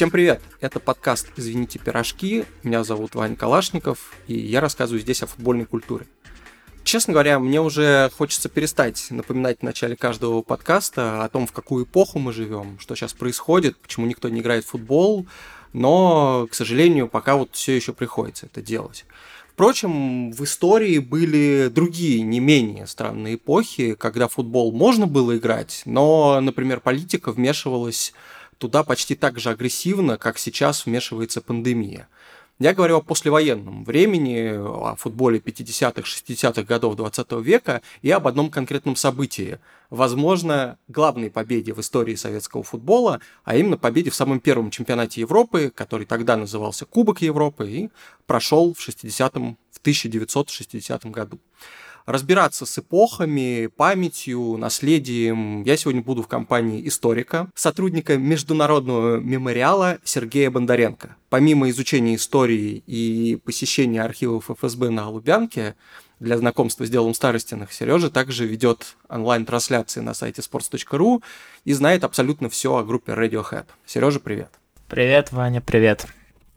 Всем привет! Это подкаст «Извините, пирожки». Меня зовут Ваня Калашников, и я рассказываю здесь о футбольной культуре. Честно говоря, мне уже хочется перестать напоминать в начале каждого подкаста о том, в какую эпоху мы живем, что сейчас происходит, почему никто не играет в футбол, но, к сожалению, пока вот все еще приходится это делать. Впрочем, в истории были другие, не менее странные эпохи, когда футбол можно было играть, но, например, политика вмешивалась туда почти так же агрессивно, как сейчас вмешивается пандемия. Я говорю о послевоенном времени, о футболе 50-х, 60-х годов 20 века и об одном конкретном событии. Возможно, главной победе в истории советского футбола, а именно победе в самом первом чемпионате Европы, который тогда назывался Кубок Европы и прошел в, 60 в 1960 году разбираться с эпохами, памятью, наследием. Я сегодня буду в компании историка, сотрудника Международного мемориала Сергея Бондаренко. Помимо изучения истории и посещения архивов ФСБ на Лубянке, для знакомства с делом Старостиных Сережа также ведет онлайн-трансляции на сайте sports.ru и знает абсолютно все о группе Radiohead. Сережа, привет. Привет, Ваня, привет.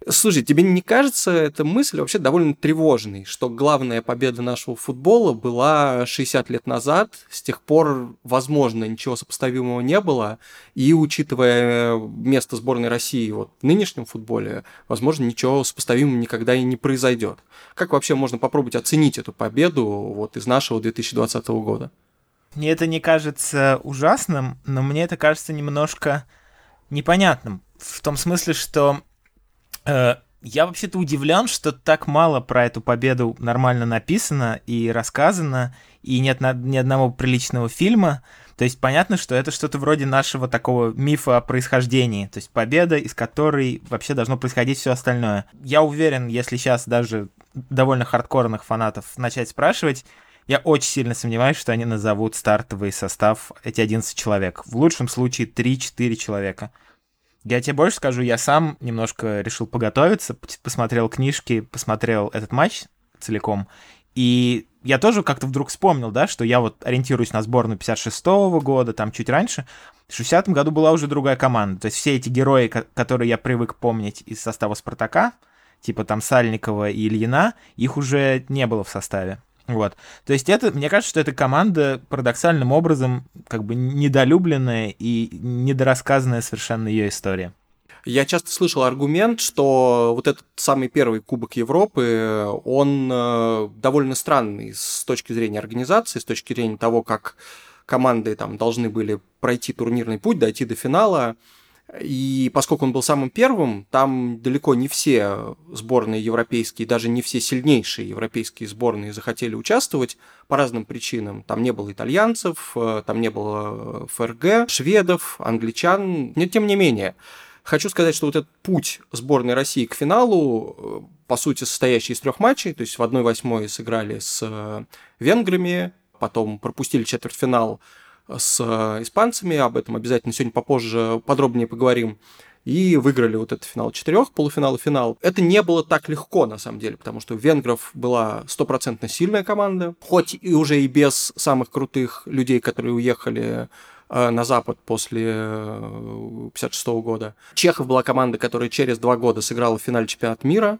Слушай, тебе не кажется эта мысль вообще довольно тревожной, что главная победа нашего футбола была 60 лет назад, с тех пор, возможно, ничего сопоставимого не было, и учитывая место сборной России вот в нынешнем футболе, возможно, ничего сопоставимого никогда и не произойдет. Как вообще можно попробовать оценить эту победу вот из нашего 2020 года? Мне это не кажется ужасным, но мне это кажется немножко непонятным. В том смысле, что Э, я вообще-то удивлен, что так мало про эту победу нормально написано и рассказано, и нет ни одного приличного фильма. То есть понятно, что это что-то вроде нашего такого мифа о происхождении, то есть победа, из которой вообще должно происходить все остальное. Я уверен, если сейчас даже довольно хардкорных фанатов начать спрашивать, я очень сильно сомневаюсь, что они назовут стартовый состав эти 11 человек. В лучшем случае 3-4 человека. Я тебе больше скажу, я сам немножко решил поготовиться, посмотрел книжки, посмотрел этот матч целиком, и я тоже как-то вдруг вспомнил, да, что я вот ориентируюсь на сборную 56-го года, там чуть раньше. В 60-м году была уже другая команда. То есть все эти герои, которые я привык помнить из состава «Спартака», типа там Сальникова и Ильина, их уже не было в составе. Вот. То есть это, мне кажется, что эта команда парадоксальным образом как бы недолюбленная и недорассказанная совершенно ее история. Я часто слышал аргумент, что вот этот самый первый Кубок Европы, он э, довольно странный с точки зрения организации, с точки зрения того, как команды там должны были пройти турнирный путь, дойти до финала. И поскольку он был самым первым, там далеко не все сборные европейские, даже не все сильнейшие европейские сборные захотели участвовать по разным причинам. Там не было итальянцев, э, там не было ФРГ, шведов, англичан. Но тем не менее, хочу сказать, что вот этот путь сборной России к финалу, э, по сути, состоящий из трех матчей, то есть в 1-8 сыграли с э, венграми, потом пропустили четвертьфинал с э, испанцами, об этом обязательно сегодня попозже подробнее поговорим, и выиграли вот этот финал четырех, полуфинал и финал. Это не было так легко, на самом деле, потому что у венгров была стопроцентно сильная команда, хоть и уже и без самых крутых людей, которые уехали э, на Запад после 56 э, года. Чехов была команда, которая через два года сыграла в финале чемпионата мира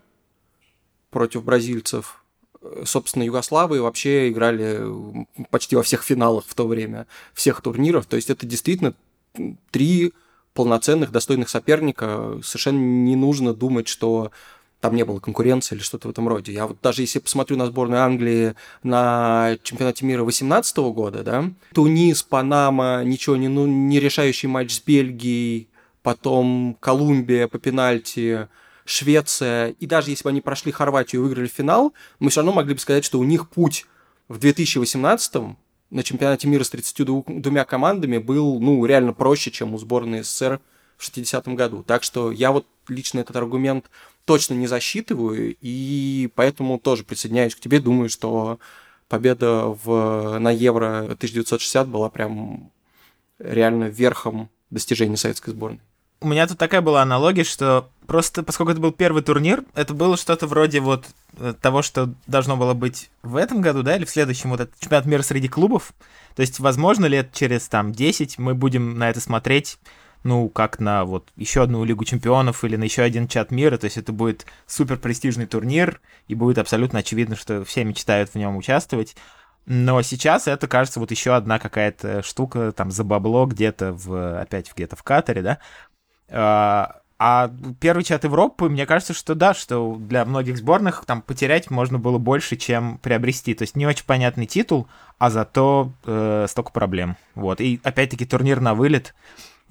против бразильцев собственно, Югославы вообще играли почти во всех финалах в то время, всех турниров. То есть это действительно три полноценных, достойных соперника. Совершенно не нужно думать, что там не было конкуренции или что-то в этом роде. Я вот даже если посмотрю на сборную Англии на чемпионате мира 2018 года, да, Тунис, Панама, ничего не, ну, не решающий матч с Бельгией, потом Колумбия по пенальти, Швеция, и даже если бы они прошли Хорватию и выиграли финал, мы все равно могли бы сказать, что у них путь в 2018 на чемпионате мира с 32 командами был, ну, реально проще, чем у сборной СССР в 60-м году. Так что я вот лично этот аргумент точно не засчитываю, и поэтому тоже присоединяюсь к тебе, думаю, что победа в, на Евро 1960 была прям реально верхом достижений советской сборной у меня тут такая была аналогия, что просто поскольку это был первый турнир, это было что-то вроде вот э, того, что должно было быть в этом году, да, или в следующем, вот этот чемпионат мира среди клубов. То есть, возможно, лет через там 10 мы будем на это смотреть ну, как на вот еще одну Лигу Чемпионов или на еще один чат мира, то есть это будет супер престижный турнир, и будет абсолютно очевидно, что все мечтают в нем участвовать. Но сейчас это, кажется, вот еще одна какая-то штука там за бабло где-то в, опять где-то в Катаре, да. А, а первый чат Европы, мне кажется, что да, что для многих сборных там потерять можно было больше, чем приобрести. То есть не очень понятный титул, а зато э, столько проблем. Вот. И опять-таки турнир на вылет.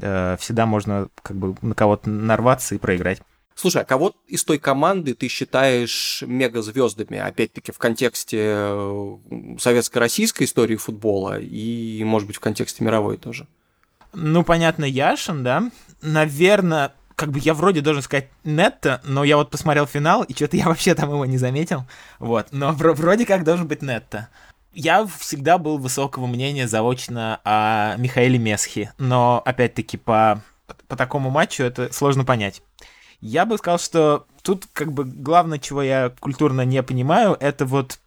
Э, всегда можно как бы на кого-то нарваться и проиграть. Слушай, а кого из той команды ты считаешь мегазвездами, опять-таки, в контексте э, советско-российской истории футбола и, может быть, в контексте мировой тоже? Ну, понятно, Яшин, да. Наверное, как бы я вроде должен сказать Нетто, но я вот посмотрел финал, и что-то я вообще там его не заметил. Вот, но вроде как должен быть Нетто. Я всегда был высокого мнения заочно о Михаиле Месхи, но опять-таки по, по такому матчу это сложно понять. Я бы сказал, что тут как бы главное, чего я культурно не понимаю, это вот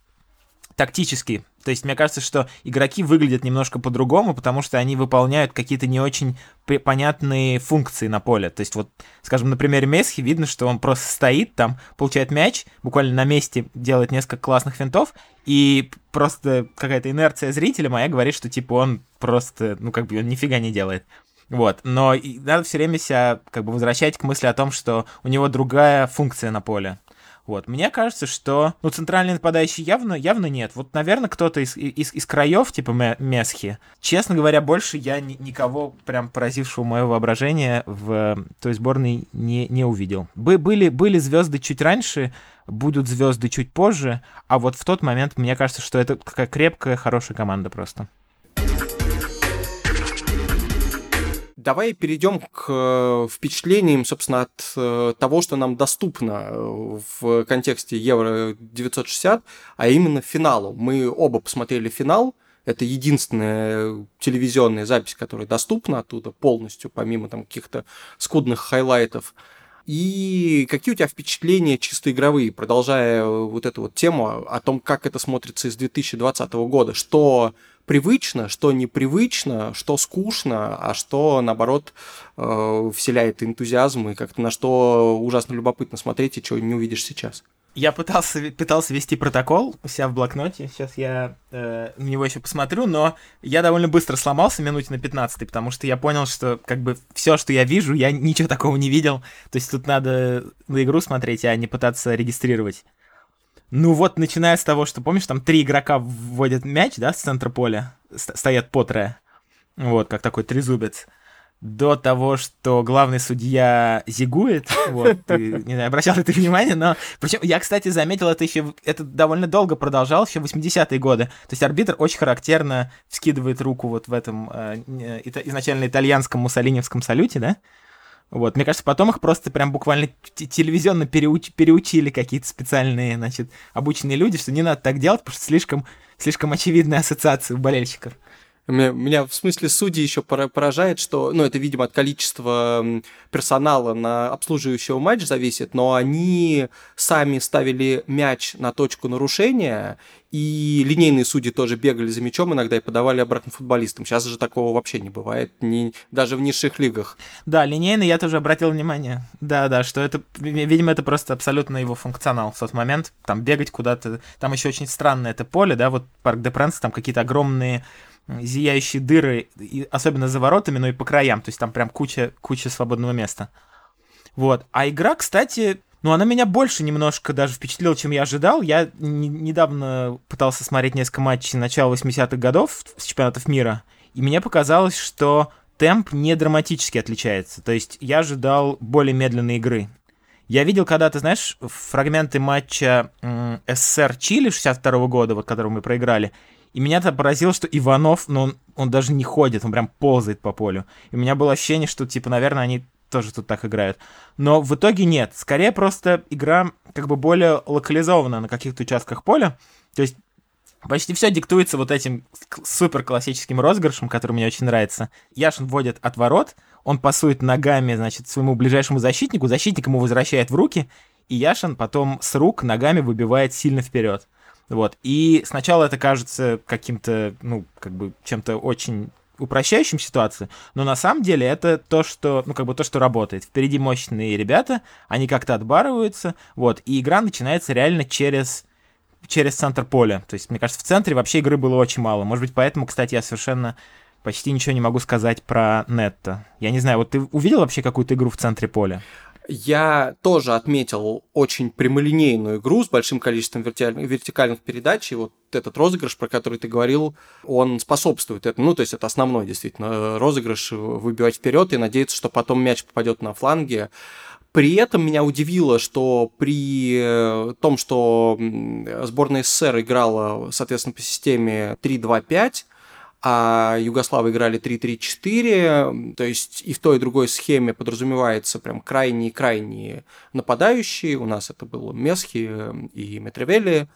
тактически. То есть мне кажется, что игроки выглядят немножко по-другому, потому что они выполняют какие-то не очень понятные функции на поле. То есть вот, скажем, на примере Месхи видно, что он просто стоит там, получает мяч, буквально на месте делает несколько классных финтов, и просто какая-то инерция зрителя моя говорит, что типа он просто, ну как бы он нифига не делает. Вот, но надо все время себя как бы возвращать к мысли о том, что у него другая функция на поле. Вот, мне кажется, что, ну, центральный нападающий явно, явно нет. Вот, наверное, кто-то из, из, из краев, типа Месхи. Честно говоря, больше я ни, никого, прям поразившего мое воображение в той сборной не, не увидел. Бы, были, были звезды чуть раньше, будут звезды чуть позже, а вот в тот момент мне кажется, что это какая крепкая, хорошая команда просто. Давай перейдем к э, впечатлениям, собственно, от э, того, что нам доступно э, в контексте Евро 960, а именно финалу. Мы оба посмотрели финал. Это единственная телевизионная запись, которая доступна оттуда полностью, помимо там каких-то скудных хайлайтов. И какие у тебя впечатления чисто игровые, продолжая вот эту вот тему о том, как это смотрится из 2020 года? Что привычно, что непривычно, что скучно, а что, наоборот, э, вселяет энтузиазм и как-то на что ужасно любопытно смотреть и чего не увидишь сейчас. Я пытался, пытался вести протокол у себя в блокноте. Сейчас я э, на него еще посмотрю, но я довольно быстро сломался минуте на 15, потому что я понял, что как бы все, что я вижу, я ничего такого не видел. То есть тут надо на игру смотреть, а не пытаться регистрировать. Ну вот, начиная с того, что, помнишь, там три игрока вводят мяч, да, с центра поля, стоят по трое. Вот, как такой трезубец. До того, что главный судья зигует, вот, ты, не знаю, обращал ли ты внимание, но... Причем я, кстати, заметил это еще... Это довольно долго продолжалось, еще 80-е годы. То есть арбитр очень характерно вскидывает руку вот в этом э, изначально итальянском муссолиневском салюте, да? Вот, мне кажется, потом их просто прям буквально телевизионно переуч переучили какие-то специальные, значит, обученные люди, что не надо так делать, потому что слишком, слишком очевидная ассоциация у болельщиков. Меня, меня в смысле судьи еще поражает, что, ну, это, видимо, от количества персонала на обслуживающего матч зависит, но они сами ставили мяч на точку нарушения, и линейные судьи тоже бегали за мячом иногда и подавали обратно футболистам. Сейчас же такого вообще не бывает, ни, даже в низших лигах. Да, линейный я тоже обратил внимание. Да, да, что это, видимо, это просто абсолютно его функционал в тот момент. Там бегать куда-то. Там еще очень странное это поле, да, вот парк де Пренс, там какие-то огромные зияющие дыры, и особенно за воротами, но и по краям, то есть там прям куча, куча свободного места. Вот. А игра, кстати, ну, она меня больше немножко даже впечатлила, чем я ожидал. Я недавно пытался смотреть несколько матчей начала 80-х годов с чемпионатов мира, и мне показалось, что темп не драматически отличается. То есть я ожидал более медленной игры. Я видел когда-то, знаешь, фрагменты матча СССР Чили 62 -го года, вот который мы проиграли, и меня это поразило, что Иванов, ну, он, он даже не ходит, он прям ползает по полю. И у меня было ощущение, что, типа, наверное, они тоже тут так играют. Но в итоге нет. Скорее просто игра как бы более локализована на каких-то участках поля. То есть почти все диктуется вот этим супер классическим розыгрышем, который мне очень нравится. Яшин вводит от ворот, он пасует ногами, значит, своему ближайшему защитнику, защитник ему возвращает в руки, и Яшин потом с рук ногами выбивает сильно вперед. Вот. И сначала это кажется каким-то, ну, как бы чем-то очень упрощающим ситуацию, но на самом деле это то, что, ну, как бы то, что работает. Впереди мощные ребята, они как-то отбарываются, вот, и игра начинается реально через через центр поля. То есть, мне кажется, в центре вообще игры было очень мало. Может быть, поэтому, кстати, я совершенно почти ничего не могу сказать про Нетто. Я не знаю, вот ты увидел вообще какую-то игру в центре поля? Я тоже отметил очень прямолинейную игру с большим количеством вертикальных передач, и вот этот розыгрыш, про который ты говорил, он способствует этому. Ну, то есть это основной действительно розыгрыш, выбивать вперед и надеяться, что потом мяч попадет на фланге. При этом меня удивило, что при э, том, что сборная СССР играла, соответственно, по системе 3-2-5, а Югославы играли 3-3-4, то есть и в той, и другой схеме подразумевается прям крайние-крайние нападающие, у нас это было Месхи и Метревели,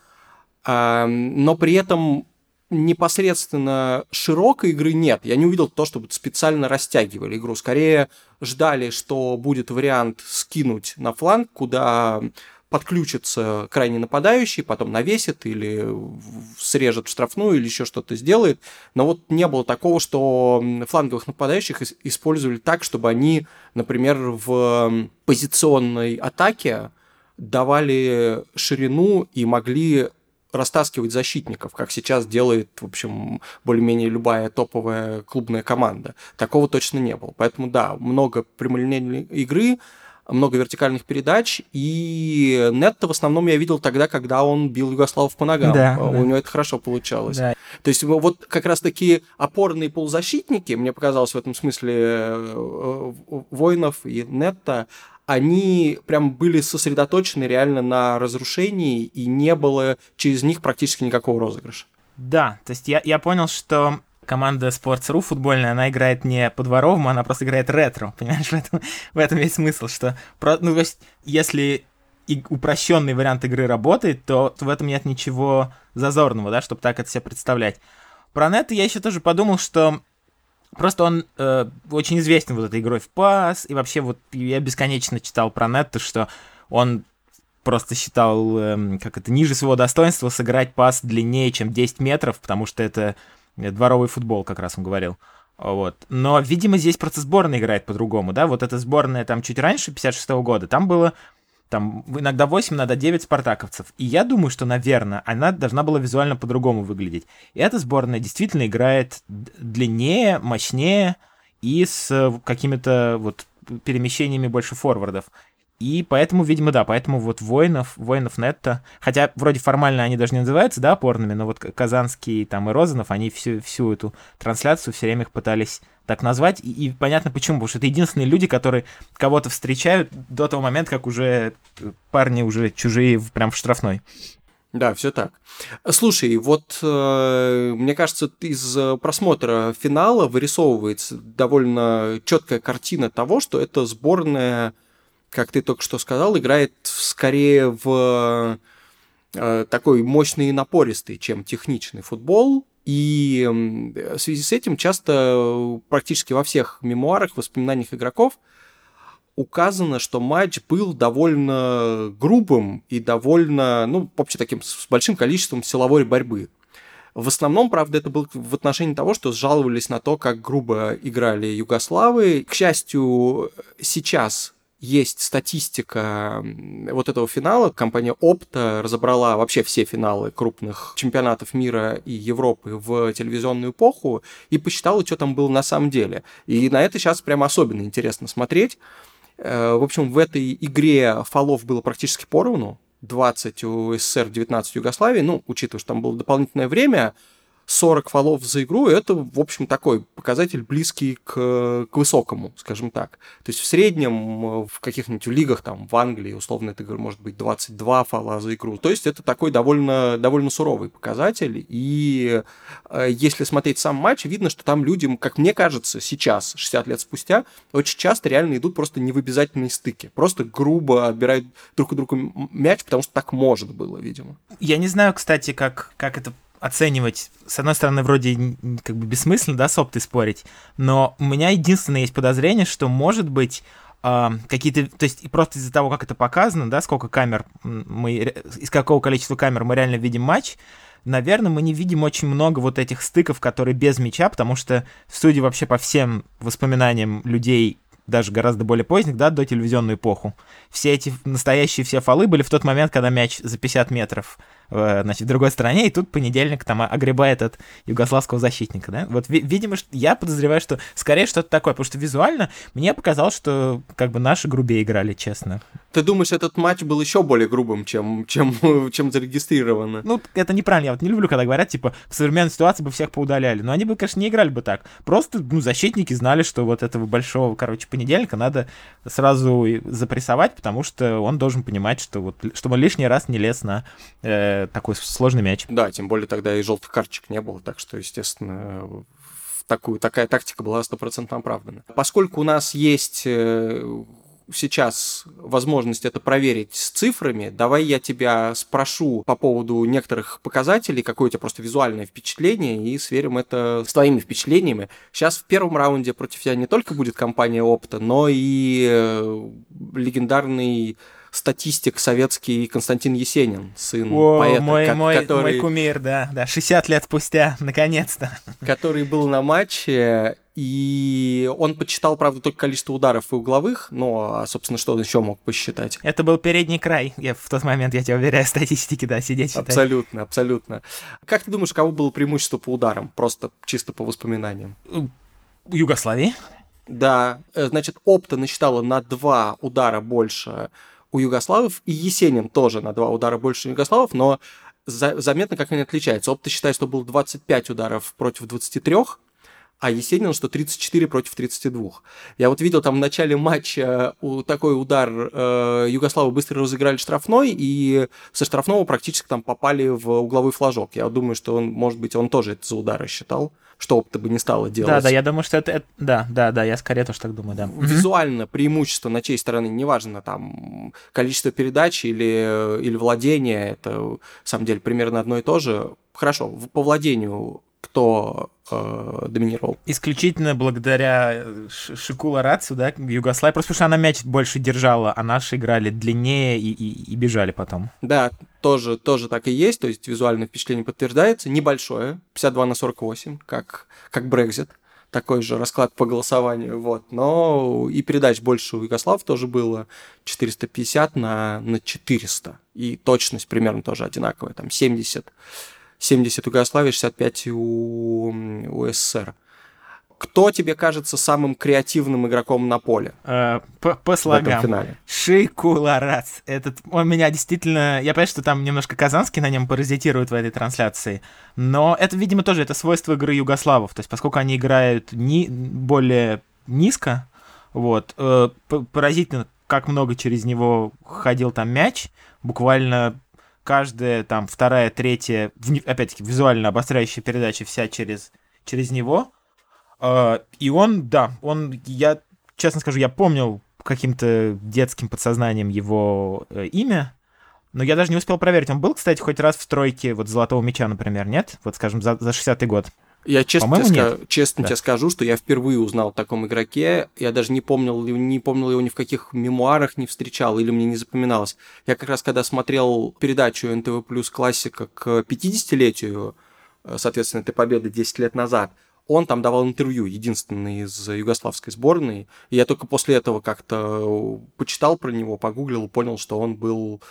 а, но при этом непосредственно широкой игры нет. Я не увидел то, чтобы специально растягивали игру. Скорее ждали, что будет вариант скинуть на фланг, куда подключится крайне нападающий, потом навесит или срежет в штрафную или еще что-то сделает. Но вот не было такого, что фланговых нападающих использовали так, чтобы они, например, в позиционной атаке давали ширину и могли растаскивать защитников, как сейчас делает, в общем, более-менее любая топовая клубная команда. Такого точно не было. Поэтому, да, много прямолинейной игры, много вертикальных передач, и Нетто в основном я видел тогда, когда он бил Югославов по ногам. Да, У да. него это хорошо получалось. Да. То есть вот как раз такие опорные полузащитники, мне показалось в этом смысле э, воинов и Нетто, они прям были сосредоточены реально на разрушении, и не было через них практически никакого розыгрыша. Да, то есть я, я понял, что команда Sports.ru футбольная, она играет не по-дворовому, она просто играет ретро, понимаешь, в этом, в этом весь смысл, что, ну, то есть, если и упрощенный вариант игры работает, то, в этом нет ничего зазорного, да, чтобы так это себе представлять. Про Нета я еще тоже подумал, что просто он э, очень известен вот этой игрой в пас, и вообще вот я бесконечно читал про Нета, что он просто считал, э, как это, ниже своего достоинства сыграть пас длиннее, чем 10 метров, потому что это Дворовый футбол, как раз он говорил. Вот. Но, видимо, здесь процесс сборной играет по-другому, да? Вот эта сборная там чуть раньше, 56 -го года, там было там иногда 8, иногда 9 спартаковцев. И я думаю, что, наверное, она должна была визуально по-другому выглядеть. И эта сборная действительно играет длиннее, мощнее и с э, какими-то вот перемещениями больше форвардов. И поэтому, видимо, да, поэтому вот воинов, воинов Нетто, хотя вроде формально они даже не называются, да, опорными, но вот Казанский там и Розанов, они всю, всю эту трансляцию все время их пытались так назвать, и, и понятно почему, потому что это единственные люди, которые кого-то встречают до того момента, как уже парни уже чужие прям в штрафной. Да, все так. Слушай, вот э, мне кажется, из просмотра финала вырисовывается довольно четкая картина того, что это сборная как ты только что сказал, играет скорее в э, такой мощный и напористый, чем техничный футбол. И в связи с этим часто практически во всех мемуарах, воспоминаниях игроков указано, что матч был довольно грубым и довольно, ну, вообще таким с большим количеством силовой борьбы. В основном, правда, это было в отношении того, что сжаловались на то, как грубо играли югославы. К счастью, сейчас есть статистика вот этого финала. Компания Opta разобрала вообще все финалы крупных чемпионатов мира и Европы в телевизионную эпоху и посчитала, что там было на самом деле. И на это сейчас прямо особенно интересно смотреть. Э, в общем, в этой игре фолов было практически поровну. 20 у СССР, 19 у Югославии. Ну, учитывая, что там было дополнительное время, 40 фолов за игру, это, в общем, такой показатель близкий к, к высокому, скажем так. То есть в среднем в каких-нибудь лигах, там, в Англии, условно, это может быть 22 фола за игру. То есть это такой довольно, довольно суровый показатель. И э, если смотреть сам матч, видно, что там людям, как мне кажется, сейчас, 60 лет спустя, очень часто реально идут просто невыбязательные стыки. Просто грубо отбирают друг у друга мяч, потому что так может было, видимо. Я не знаю, кстати, как, как это оценивать, с одной стороны, вроде как бы бессмысленно, да, с оптой спорить, но у меня единственное есть подозрение, что, может быть, э, какие-то, то есть просто из-за того, как это показано, да, сколько камер мы, из какого количества камер мы реально видим матч, наверное, мы не видим очень много вот этих стыков, которые без мяча, потому что, судя вообще по всем воспоминаниям людей, даже гораздо более поздних, да, до телевизионную эпоху, все эти настоящие все фолы были в тот момент, когда мяч за 50 метров значит, в другой стране, и тут понедельник там огребает от югославского защитника, да? Вот, видимо, я подозреваю, что скорее что-то такое, потому что визуально мне показалось, что как бы наши грубее играли, честно. Ты думаешь, этот матч был еще более грубым, чем, чем, чем зарегистрировано? Ну, это неправильно, я вот не люблю, когда говорят, типа, в современной ситуации бы всех поудаляли, но они бы, конечно, не играли бы так. Просто, ну, защитники знали, что вот этого большого, короче, понедельника надо сразу запрессовать, потому что он должен понимать, что вот, чтобы он лишний раз не лез на э, такой сложный мяч. Да, тем более тогда и желтых карточек не было, так что, естественно, такую, такая тактика была стопроцентно оправдана. Поскольку у нас есть э, сейчас возможность это проверить с цифрами, давай я тебя спрошу по поводу некоторых показателей, какое у тебя просто визуальное впечатление, и сверим это с твоими впечатлениями. Сейчас в первом раунде против тебя не только будет компания опыта, но и э, легендарный статистик советский Константин Есенин, сын О, поэта, мой, ко- мой, который... мой кумир, да, да, 60 лет спустя, наконец-то. Который был на матче, и он почитал, правда, только количество ударов и угловых, но, а, собственно, что он еще мог посчитать? Это был передний край, я в тот момент, я тебя уверяю, статистики, да, сидеть считать. Абсолютно, абсолютно. Как ты думаешь, кого было преимущество по ударам? Просто чисто по воспоминаниям. Югославии. Да, э, значит, Опта насчитала на два удара больше у югославов, и Есенин тоже на два удара больше югославов, но за, заметно, как они отличаются. Опта считает, что было 25 ударов против 23, а Есенин, что 34 против 32. Я вот видел там в начале матча у, такой удар, э, Югославы быстро разыграли штрафной, и со штрафного практически там попали в угловой флажок. Я думаю, что он, может быть, он тоже это за удары считал что ты бы не стало делать. Да, да, я думаю, что это, это... Да, да, да, я скорее тоже так думаю, да. Визуально преимущество на чьей стороны, неважно, там, количество передач или, или владение, это, в самом деле, примерно одно и то же. Хорошо, по владению кто э, доминировал? Исключительно благодаря э, Шикула Рацу, да, Югославии, просто потому что она мяч больше держала, а наши играли длиннее и, и, и бежали потом. Да, тоже, тоже так и есть, то есть визуальное впечатление подтверждается, небольшое, 52 на 48, как, как Брекзит, такой же расклад по голосованию, вот, но и передач больше у Югослав тоже было. 450 на, на 400, и точность примерно тоже одинаковая, там 70 70 у Югославии, 65 у, у СССР. Кто тебе кажется самым креативным игроком на поле? Э, по, по слогам. финале? Шикуларац. Этот, он меня действительно... Я понимаю, что там немножко Казанский на нем паразитирует в этой трансляции, но это, видимо, тоже это свойство игры югославов. То есть, поскольку они играют ни, более низко, вот, э, поразительно, как много через него ходил там мяч, буквально каждая там вторая, третья, опять-таки, визуально обостряющая передача вся через, через него. Uh, и он, да, он, я честно скажу, я помнил каким-то детским подсознанием его э, имя, но я даже не успел проверить. Он был, кстати, хоть раз в стройке вот «Золотого меча», например, нет? Вот, скажем, за, за 60-й год. Я честно, тебе, ска- честно да. тебе скажу, что я впервые узнал о таком игроке. Я даже не помнил, не помнил его ни в каких мемуарах не встречал или мне не запоминалось. Я как раз когда смотрел передачу НТВ Плюс классика к 50-летию, э, соответственно, этой победы 10 лет назад, он там давал интервью, единственный из югославской сборной. И я только после этого как-то почитал про него, погуглил, понял, что он был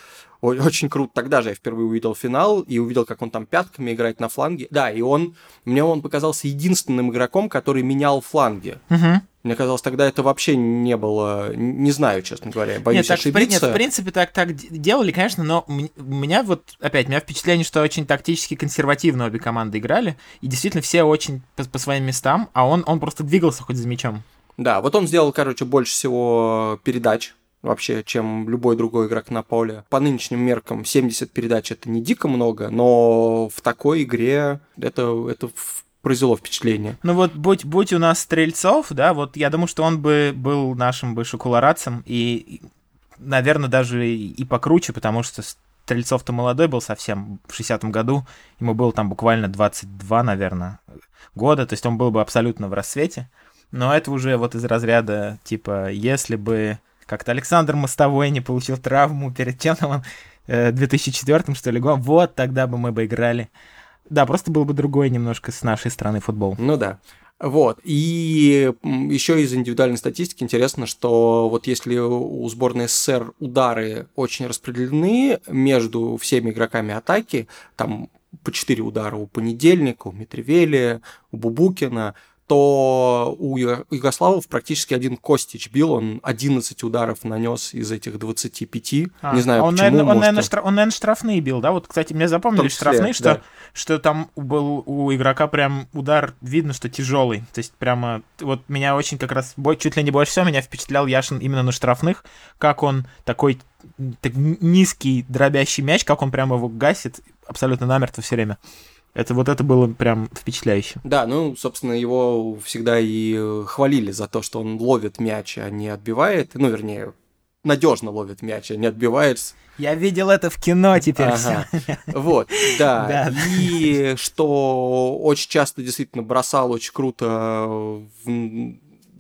очень круто. Тогда же я впервые увидел финал и увидел, как он там пятками играет на фланге. Да, и он, мне он показался единственным игроком, который менял фланги. Угу. Мне казалось, тогда это вообще не было, не знаю, честно говоря, боюсь нет, так, ошибиться. Нет, в принципе, так, так делали, конечно, но у меня вот, опять, у меня впечатление, что очень тактически консервативно обе команды играли, и действительно все очень по, по своим местам, а он, он просто двигался хоть за мячом. Да, вот он сделал, короче, больше всего передач вообще, чем любой другой игрок на поле. По нынешним меркам 70 передач это не дико много, но в такой игре это, это произвело впечатление. Ну вот, будь, будь у нас Стрельцов, да, вот я думаю, что он бы был нашим бы шоколарадцем, и, наверное, даже и покруче, потому что Стрельцов-то молодой был совсем в 60-м году, ему было там буквально 22, наверное, года, то есть он был бы абсолютно в рассвете. Но это уже вот из разряда, типа, если бы как-то Александр Мостовой не получил травму перед чем там он, 2004 э, что ли, вот тогда бы мы бы играли. Да, просто был бы другой немножко с нашей стороны футбол. Ну да. Вот. И еще из индивидуальной статистики интересно, что вот если у сборной СССР удары очень распределены между всеми игроками атаки, там по 4 удара у Понедельника, у Митревели, у Бубукина, то у Югославов практически один Костич бил, он 11 ударов нанес из этих 25. А, не знаю, он, почему. Наверное, он, наверное, штраф, он, наверное, штрафные бил, да? Вот, кстати, мне запомнили штрафные, что, да. что там был у игрока прям удар, видно, что тяжелый. То есть прямо, вот меня очень как раз, чуть ли не больше всего меня впечатлял Яшин именно на штрафных, как он такой так, низкий дробящий мяч, как он прямо его гасит абсолютно намертво все время. Это вот это было прям впечатляюще. Да, ну, собственно, его всегда и э, хвалили за то, что он ловит мяч, а не отбивает. Ну, вернее, надежно ловит мяч, а не отбивает. Я видел это в кино теперь. Ага. Вот, да. да. И что очень часто действительно бросал очень круто в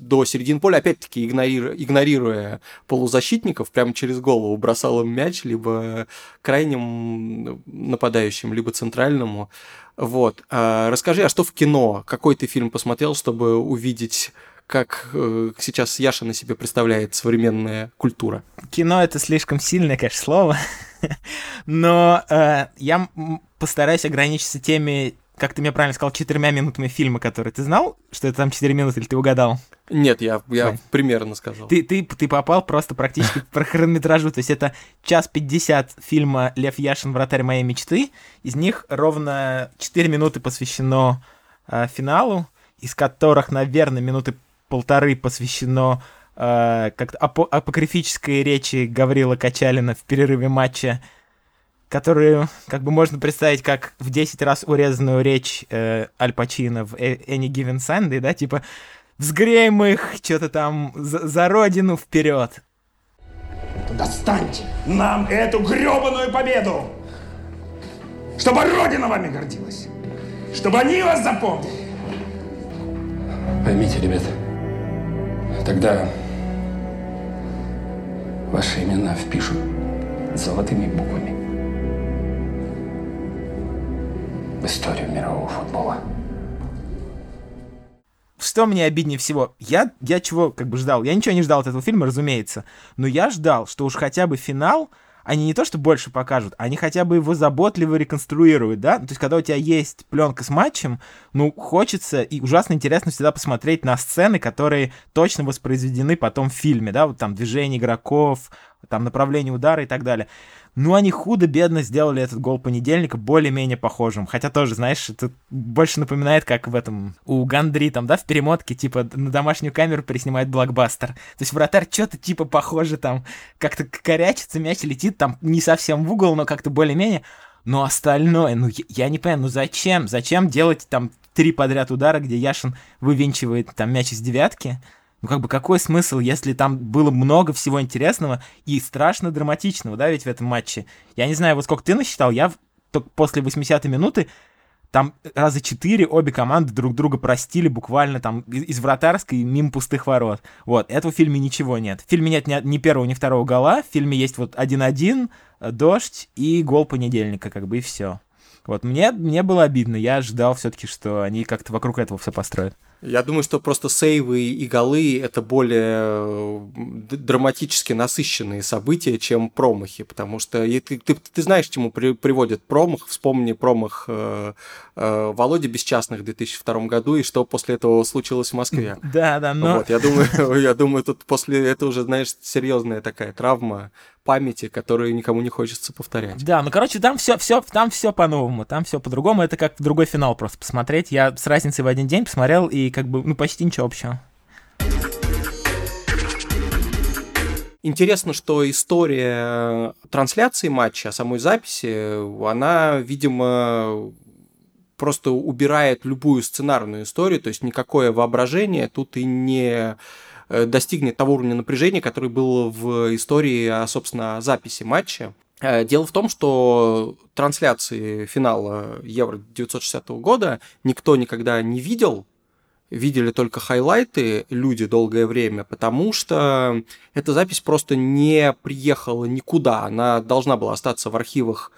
до середины поля, опять-таки игнорируя, игнорируя полузащитников, прямо через голову бросал им мяч либо крайним нападающим, либо центральному. Вот. А расскажи, а что в кино? Какой ты фильм посмотрел, чтобы увидеть как э, сейчас Яша на себе представляет современная культура? Кино это слишком сильное, конечно, слово, но э, я постараюсь ограничиться теми как ты мне правильно сказал, четырьмя минутами фильма, который ты знал, что это там четыре минуты, или ты угадал? Нет, я, я примерно сказал. Ты, ты, ты попал просто практически по хронометражу, то есть это час пятьдесят фильма «Лев Яшин. Вратарь моей мечты», из них ровно четыре минуты посвящено э, финалу, из которых, наверное, минуты полторы посвящено э, как-то апо- апокрифической речи Гаврила Качалина в перерыве матча которую как бы можно представить как в 10 раз урезанную речь э, Аль Пачино в Any Given Sunday, да, типа «Взгреем их, что-то там за, за родину вперед!» Достаньте нам эту гребаную победу! Чтобы Родина вами гордилась! Чтобы они вас запомнили! Поймите, ребята, тогда ваши имена впишут золотыми буквами. в историю мирового футбола. Что мне обиднее всего? Я, я чего как бы ждал? Я ничего не ждал от этого фильма, разумеется. Но я ждал, что уж хотя бы финал они не то что больше покажут, они хотя бы его заботливо реконструируют, да? То есть, когда у тебя есть пленка с матчем, ну, хочется и ужасно интересно всегда посмотреть на сцены, которые точно воспроизведены потом в фильме, да, вот там движение игроков, там направление удара и так далее. Ну, они худо-бедно сделали этот гол понедельника более-менее похожим. Хотя тоже, знаешь, это больше напоминает, как в этом у Гандри, там, да, в перемотке, типа, на домашнюю камеру переснимает блокбастер. То есть вратарь что-то типа похоже там, как-то корячится, мяч летит там не совсем в угол, но как-то более-менее. Но остальное, ну, я, я не понимаю, ну зачем? Зачем делать там три подряд удара, где Яшин вывинчивает там мяч из девятки? Ну, как бы, какой смысл, если там было много всего интересного и страшно драматичного, да, ведь в этом матче? Я не знаю, вот сколько ты насчитал, я только после 80-й минуты там раза четыре обе команды друг друга простили буквально там из вратарской мимо пустых ворот. Вот, этого в фильме ничего нет. В фильме нет ни, ни первого, ни второго гола. В фильме есть вот 1-1, э, дождь и гол понедельника, как бы и все. Вот, мне, мне было обидно. Я ожидал все-таки, что они как-то вокруг этого все построят. Я думаю, что просто сейвы и голы – это более э, драматически насыщенные события, чем промахи, потому что ты, ты, ты знаешь, к чему при, приводит промах. Вспомни промах э, э, Володи Бесчастных в 2002 году и что после этого случилось в Москве. Да, да, но... Вот, я думаю, я думаю, тут после этого уже, знаешь, серьезная такая травма памяти, которую никому не хочется повторять. Да, ну короче, там все, все, там все по-новому, там все по-другому. Это как другой финал просто посмотреть. Я с разницей в один день посмотрел и как бы ну почти ничего общего. Интересно, что история трансляции матча, самой записи, она, видимо, просто убирает любую сценарную историю, то есть никакое воображение тут и не Э, достигнет того уровня напряжения, который был в истории, а, собственно, записи матча. Э, дело в том, что трансляции финала Евро 1960 года никто никогда не видел, видели только хайлайты люди долгое время, потому что эта запись просто не приехала никуда. Она должна была остаться в архивах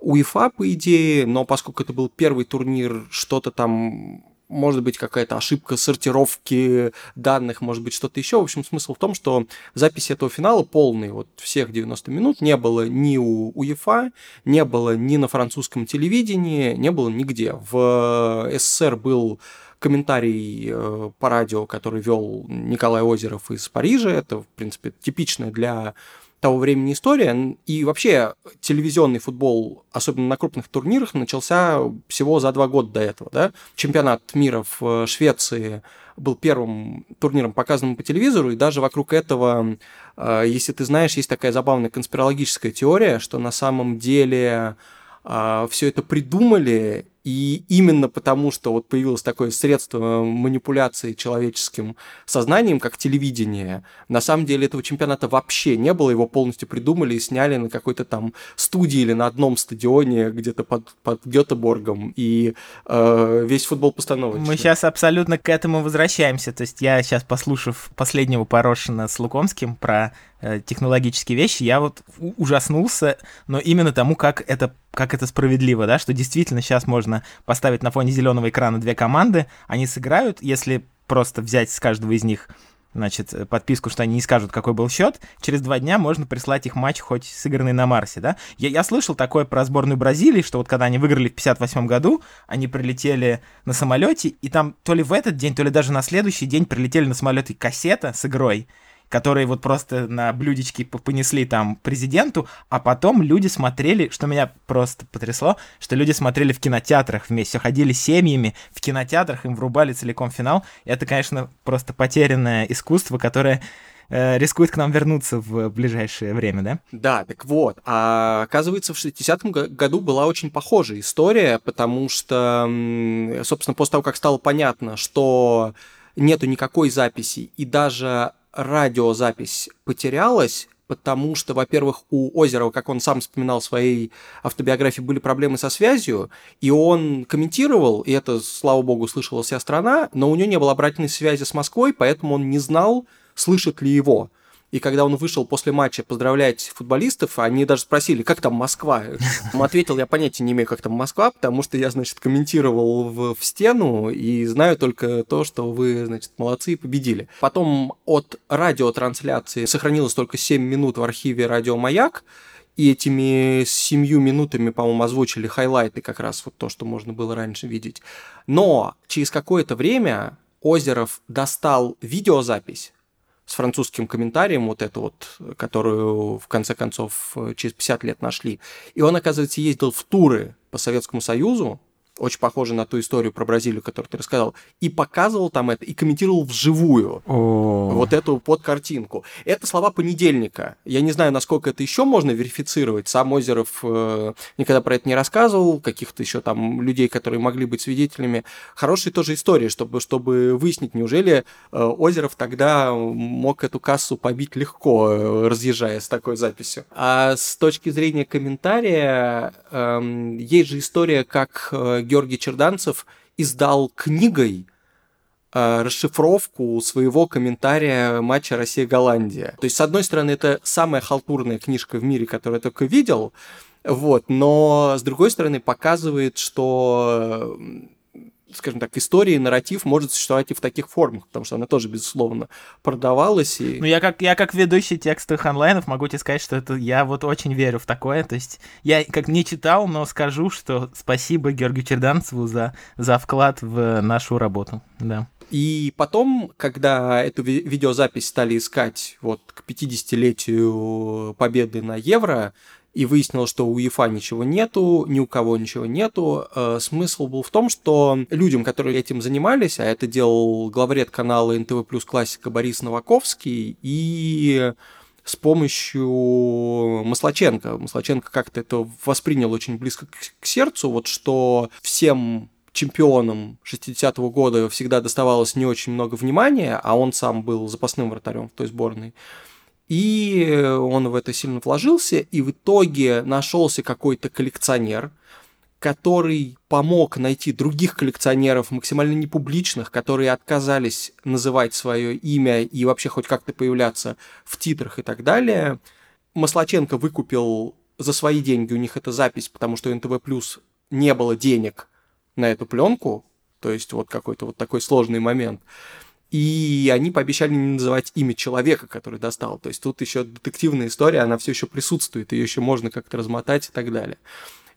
УЕФА, по идее, но поскольку это был первый турнир, что-то там может быть какая-то ошибка сортировки данных, может быть что-то еще. В общем, смысл в том, что запись этого финала полный, вот всех 90 минут, не было ни у УЕФА, не было ни на французском телевидении, не было нигде. В СССР был комментарий э, по радио, который вел Николай Озеров из Парижа. Это, в принципе, типичное для того времени история. И вообще телевизионный футбол, особенно на крупных турнирах, начался всего за два года до этого. Да? Чемпионат мира в Швеции был первым турниром, показанным по телевизору, и даже вокруг этого, э, если ты знаешь, есть такая забавная конспирологическая теория, что на самом деле э, все это придумали и именно потому, что вот появилось такое средство манипуляции человеческим сознанием, как телевидение, на самом деле этого чемпионата вообще не было, его полностью придумали и сняли на какой-то там студии или на одном стадионе где-то под, под Гетеборгом, и э, весь футбол постановочный. Мы сейчас абсолютно к этому возвращаемся, то есть я сейчас, послушав последнего Порошина с Лукомским про э, технологические вещи, я вот ужаснулся, но именно тому, как это, как это справедливо, да, что действительно сейчас можно поставить на фоне зеленого экрана две команды, они сыграют, если просто взять с каждого из них значит, подписку, что они не скажут, какой был счет, через два дня можно прислать их матч, хоть сыгранный на Марсе, да? Я, я слышал такое про сборную Бразилии, что вот когда они выиграли в 58 году, они прилетели на самолете, и там то ли в этот день, то ли даже на следующий день прилетели на самолете кассета с игрой, которые вот просто на блюдечке понесли там президенту, а потом люди смотрели, что меня просто потрясло, что люди смотрели в кинотеатрах вместе, ходили семьями в кинотеатрах, им врубали целиком финал. Это, конечно, просто потерянное искусство, которое э, рискует к нам вернуться в ближайшее время, да? Да, так вот. А оказывается, в 60-м году была очень похожая история, потому что, собственно, после того, как стало понятно, что нету никакой записи, и даже радиозапись потерялась, потому что, во-первых, у Озерова, как он сам вспоминал в своей автобиографии, были проблемы со связью, и он комментировал, и это, слава богу, слышала вся страна, но у него не было обратной связи с Москвой, поэтому он не знал, слышит ли его. И когда он вышел после матча поздравлять футболистов, они даже спросили, как там Москва? Он ответил, я понятия не имею, как там Москва, потому что я, значит, комментировал в, в стену и знаю только то, что вы, значит, молодцы и победили. Потом от радиотрансляции сохранилось только 7 минут в архиве «Радио Маяк», и этими семью минутами, по-моему, озвучили хайлайты, как раз вот то, что можно было раньше видеть. Но через какое-то время Озеров достал видеозапись, с французским комментарием, вот эту вот, которую в конце концов через 50 лет нашли. И он, оказывается, ездил в туры по Советскому Союзу, очень похоже на ту историю про Бразилию, которую ты рассказал, и показывал там это, и комментировал вживую О. вот эту под картинку. Это слова понедельника. Я не знаю, насколько это еще можно верифицировать. Сам Озеров э, никогда про это не рассказывал, каких-то еще там людей, которые могли быть свидетелями. Хорошая тоже история, чтобы, чтобы выяснить, неужели э, Озеров тогда мог эту кассу побить легко, э, разъезжая с такой записью. А с точки зрения комментария, э, есть же история, как э, Георгий Черданцев издал книгой э, расшифровку своего комментария матча Россия-Голландия. То есть, с одной стороны, это самая халтурная книжка в мире, которую я только видел, вот, но с другой стороны показывает, что скажем так, истории, нарратив может существовать и в таких формах, потому что она тоже, безусловно, продавалась. И... Ну, я как, я как ведущий текстовых онлайнов могу тебе сказать, что это я вот очень верю в такое. То есть я как не читал, но скажу, что спасибо Георгию Черданцеву за, за вклад в нашу работу. Да. И потом, когда эту ви- видеозапись стали искать вот к 50-летию победы на Евро, и выяснилось, что у ЕФА ничего нету, ни у кого ничего нету. Э, смысл был в том, что людям, которые этим занимались, а это делал главред канала НТВ Плюс Классика Борис Новаковский, и с помощью Маслаченко. Маслаченко как-то это воспринял очень близко к, сердцу, вот что всем чемпионам 60-го года всегда доставалось не очень много внимания, а он сам был запасным вратарем в той сборной. И он в это сильно вложился, и в итоге нашелся какой-то коллекционер, который помог найти других коллекционеров, максимально непубличных, которые отказались называть свое имя и вообще хоть как-то появляться в титрах и так далее. Маслаченко выкупил за свои деньги, у них это запись, потому что НТВ Плюс не было денег на эту пленку, то есть вот какой-то вот такой сложный момент. И они пообещали не называть имя человека, который достал. То есть тут еще детективная история, она все еще присутствует, ее еще можно как-то размотать и так далее.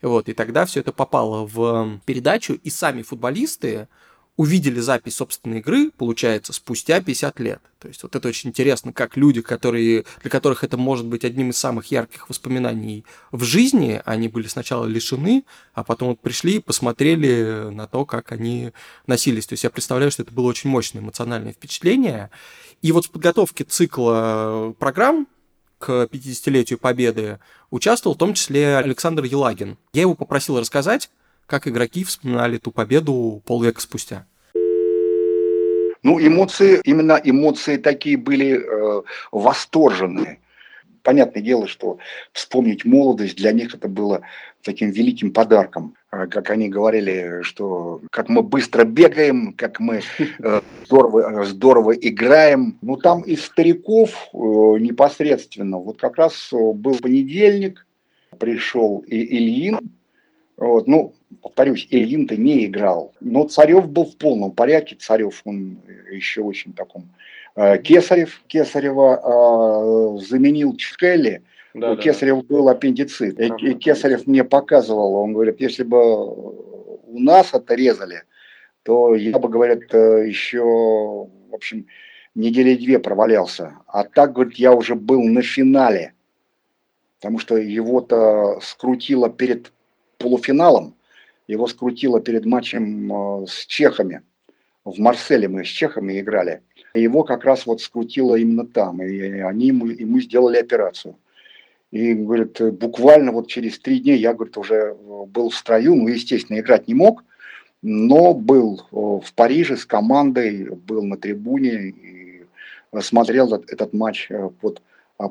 Вот, и тогда все это попало в передачу, и сами футболисты, увидели запись собственной игры, получается, спустя 50 лет. То есть вот это очень интересно, как люди, которые, для которых это может быть одним из самых ярких воспоминаний в жизни, они были сначала лишены, а потом вот пришли и посмотрели на то, как они носились. То есть я представляю, что это было очень мощное эмоциональное впечатление. И вот в подготовке цикла программ к 50-летию Победы участвовал в том числе Александр Елагин. Я его попросил рассказать, как игроки вспоминали ту победу полвека спустя? Ну, эмоции, именно эмоции такие были э, восторженные. Понятное дело, что вспомнить молодость для них это было таким великим подарком. Э, как они говорили, что как мы быстро бегаем, как мы э, здорово, э, здорово играем. Ну, там из стариков э, непосредственно, вот как раз был понедельник, пришел и Ильин, вот, ну, повторюсь, Ильин-то не играл. Но Царев был в полном порядке. Царев, он еще очень таком... Э, Кесарев, Кесарева э, заменил Чхелли. Да, у да, Кесарева да. был аппендицит. Ага. И Кесарев мне показывал, он говорит, если бы у нас отрезали, то я бы, говорит, э, еще, в общем, недели две провалялся. А так, говорит, я уже был на финале, потому что его-то скрутило перед полуфиналом, его скрутило перед матчем э, с чехами. В Марселе мы с чехами играли. Его как раз вот скрутило именно там. И они ему, ему сделали операцию. И, говорит, буквально вот через три дня я, говорит, уже э, был в строю. Ну, естественно, играть не мог. Но был э, в Париже с командой, был на трибуне и смотрел этот, этот матч под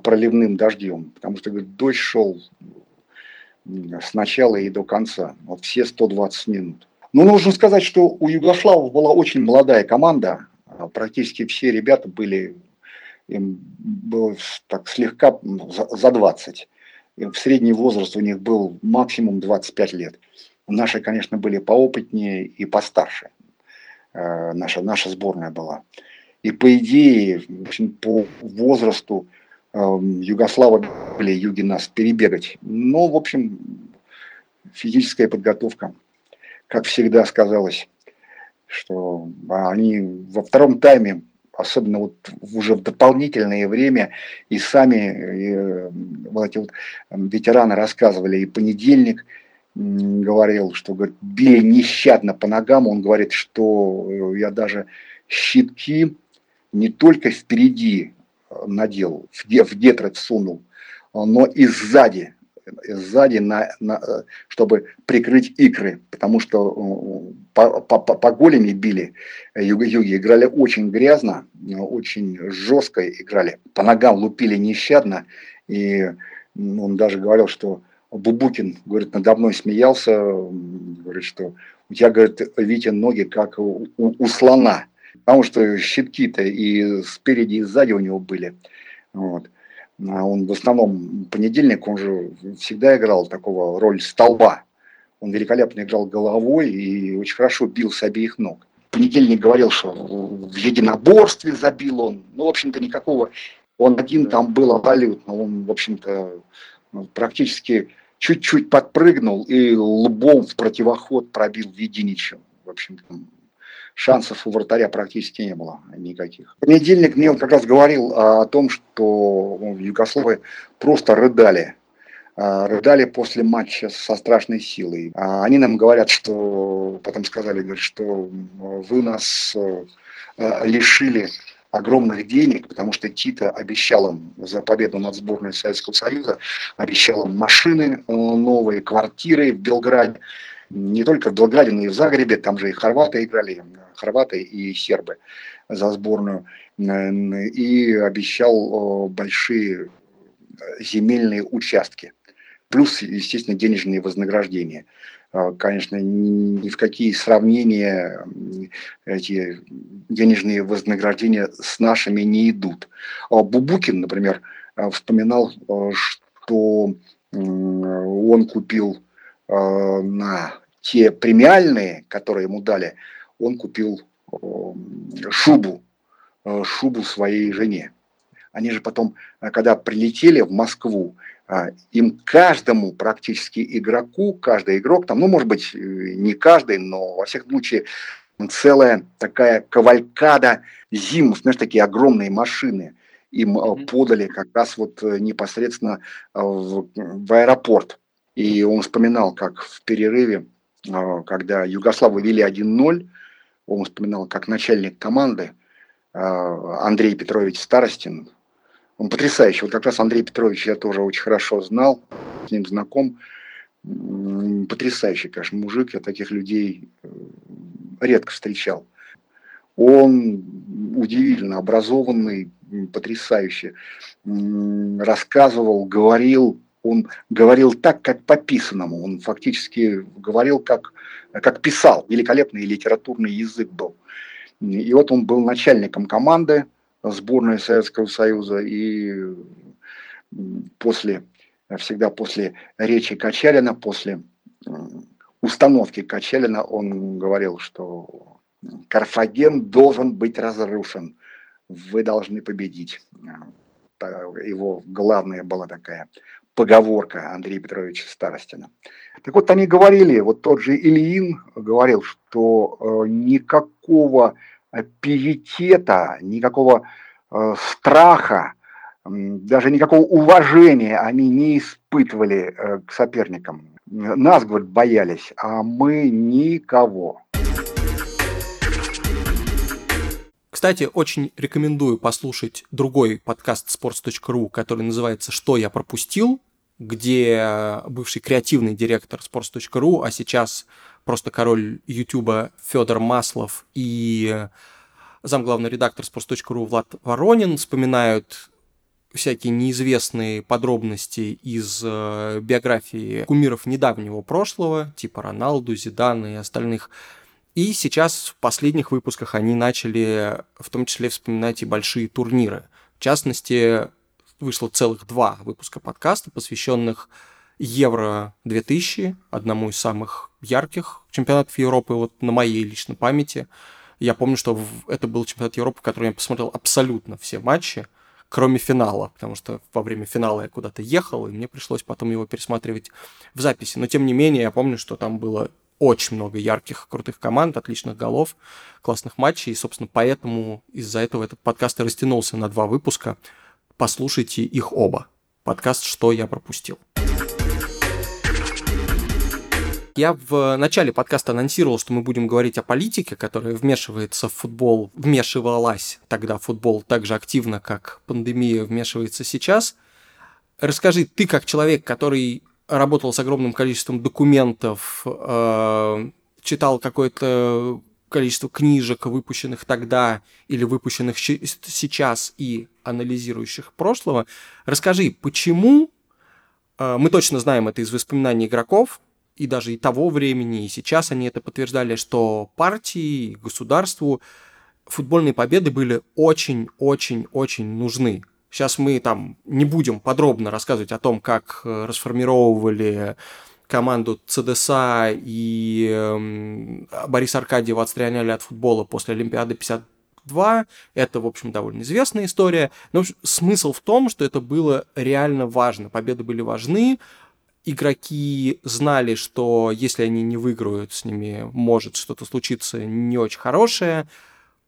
проливным дождем. Потому что, говорит, дождь шел с начала и до конца, вот все 120 минут. Но нужно сказать, что у Югославов была очень молодая команда, а практически все ребята были, им было так слегка за 20. И в средний возраст у них был максимум 25 лет. Наши, конечно, были поопытнее и постарше. Э, наша, наша сборная была. И по идее, в общем, по возрасту Югославы были юги нас перебегать. Но, в общем, физическая подготовка, как всегда сказалось, что они во втором тайме, особенно вот уже в дополнительное время, и сами и, э, вот эти вот ветераны рассказывали, и понедельник говорил, что говорит, били нещадно по ногам, он говорит, что э, я даже щитки не только впереди надел, в, в детрать сунул, но и сзади, сзади, на, на, чтобы прикрыть икры, потому что по, по, по голени били юги-юги, играли очень грязно, очень жестко играли, по ногам лупили нещадно, и он даже говорил, что Бубукин, говорит, надо мной смеялся, говорит, что у тебя, говорит, Витя, ноги как у, у слона – потому что щитки-то и спереди, и сзади у него были. Вот. А он в основном понедельник, он же всегда играл такого роль столба. Он великолепно играл головой и очень хорошо бил с обеих ног. Понедельник говорил, что в единоборстве забил он. Ну, в общем-то, никакого. Он один там был абсолютно. Он, в общем-то, практически чуть-чуть подпрыгнул и лбом в противоход пробил Вединича. В общем-то, шансов у вратаря практически не было никаких. В понедельник мне как раз говорил о том, что Югославы просто рыдали. А, рыдали после матча со страшной силой. А они нам говорят, что потом сказали, говорят, что вы нас лишили огромных денег, потому что Тита обещал им за победу над сборной Советского Союза, обещал им машины э, новые, квартиры в Белграде не только в Белграде, но и в Загребе, там же и хорваты играли, хорваты и сербы за сборную, и обещал большие земельные участки, плюс, естественно, денежные вознаграждения. Конечно, ни в какие сравнения эти денежные вознаграждения с нашими не идут. А Бубукин, например, вспоминал, что он купил на те премиальные, которые ему дали, он купил шубу, шубу своей жене. Они же потом, когда прилетели в Москву, им каждому практически игроку, каждый игрок, там, ну, может быть, не каждый, но во всех случаях целая такая кавалькада зимов, знаешь, такие огромные машины им mm-hmm. подали как раз вот э, непосредственно э, в, в аэропорт. И он вспоминал, как в перерыве, когда Югославы вели 1-0, он вспоминал, как начальник команды Андрей Петрович Старостин, он потрясающий. Вот как раз Андрей Петрович я тоже очень хорошо знал, с ним знаком. Потрясающий, конечно, мужик. Я таких людей редко встречал. Он удивительно образованный, потрясающе рассказывал, говорил, он говорил так, как по писанному, он фактически говорил, как, как писал, великолепный литературный язык был. И вот он был начальником команды сборной Советского Союза, и после, всегда после речи Качалина, после установки Качалина он говорил, что Карфаген должен быть разрушен, вы должны победить. Его главная была такая поговорка Андрея Петровича Старостина. Так вот, они говорили, вот тот же Ильин говорил, что э, никакого пиетета, никакого э, страха, даже никакого уважения они не испытывали э, к соперникам. Нас, говорит, боялись, а мы никого. Кстати, очень рекомендую послушать другой подкаст sports.ru, который называется «Что я пропустил», где бывший креативный директор sports.ru, а сейчас просто король Ютуба Федор Маслов и замглавный редактор sports.ru Влад Воронин вспоминают всякие неизвестные подробности из э, биографии кумиров недавнего прошлого, типа Роналду, Зидана и остальных. И сейчас в последних выпусках они начали в том числе вспоминать и большие турниры. В частности, вышло целых два выпуска подкаста, посвященных Евро 2000, одному из самых ярких чемпионатов Европы, вот на моей личной памяти. Я помню, что это был чемпионат Европы, в котором я посмотрел абсолютно все матчи кроме финала, потому что во время финала я куда-то ехал, и мне пришлось потом его пересматривать в записи. Но тем не менее, я помню, что там было очень много ярких, крутых команд, отличных голов, классных матчей, и, собственно, поэтому из-за этого этот подкаст и растянулся на два выпуска. Послушайте их оба. Подкаст «Что я пропустил». Я в начале подкаста анонсировал, что мы будем говорить о политике, которая вмешивается в футбол, вмешивалась тогда в футбол так же активно, как пандемия вмешивается сейчас. Расскажи, ты как человек, который работал с огромным количеством документов, э, читал какое-то количество книжек, выпущенных тогда или выпущенных сейчас и анализирующих прошлого, расскажи, почему э, мы точно знаем это из воспоминаний игроков, и даже и того времени, и сейчас они это подтверждали, что партии, государству футбольные победы были очень-очень-очень нужны. Сейчас мы там не будем подробно рассказывать о том, как э, расформировывали команду ЦДСА и э, Бориса Аркадьева отстраняли от футбола после Олимпиады 52. Это, в общем, довольно известная история. Но смысл в том, что это было реально важно. Победы были важны, игроки знали, что если они не выиграют, с ними может что-то случиться не очень хорошее.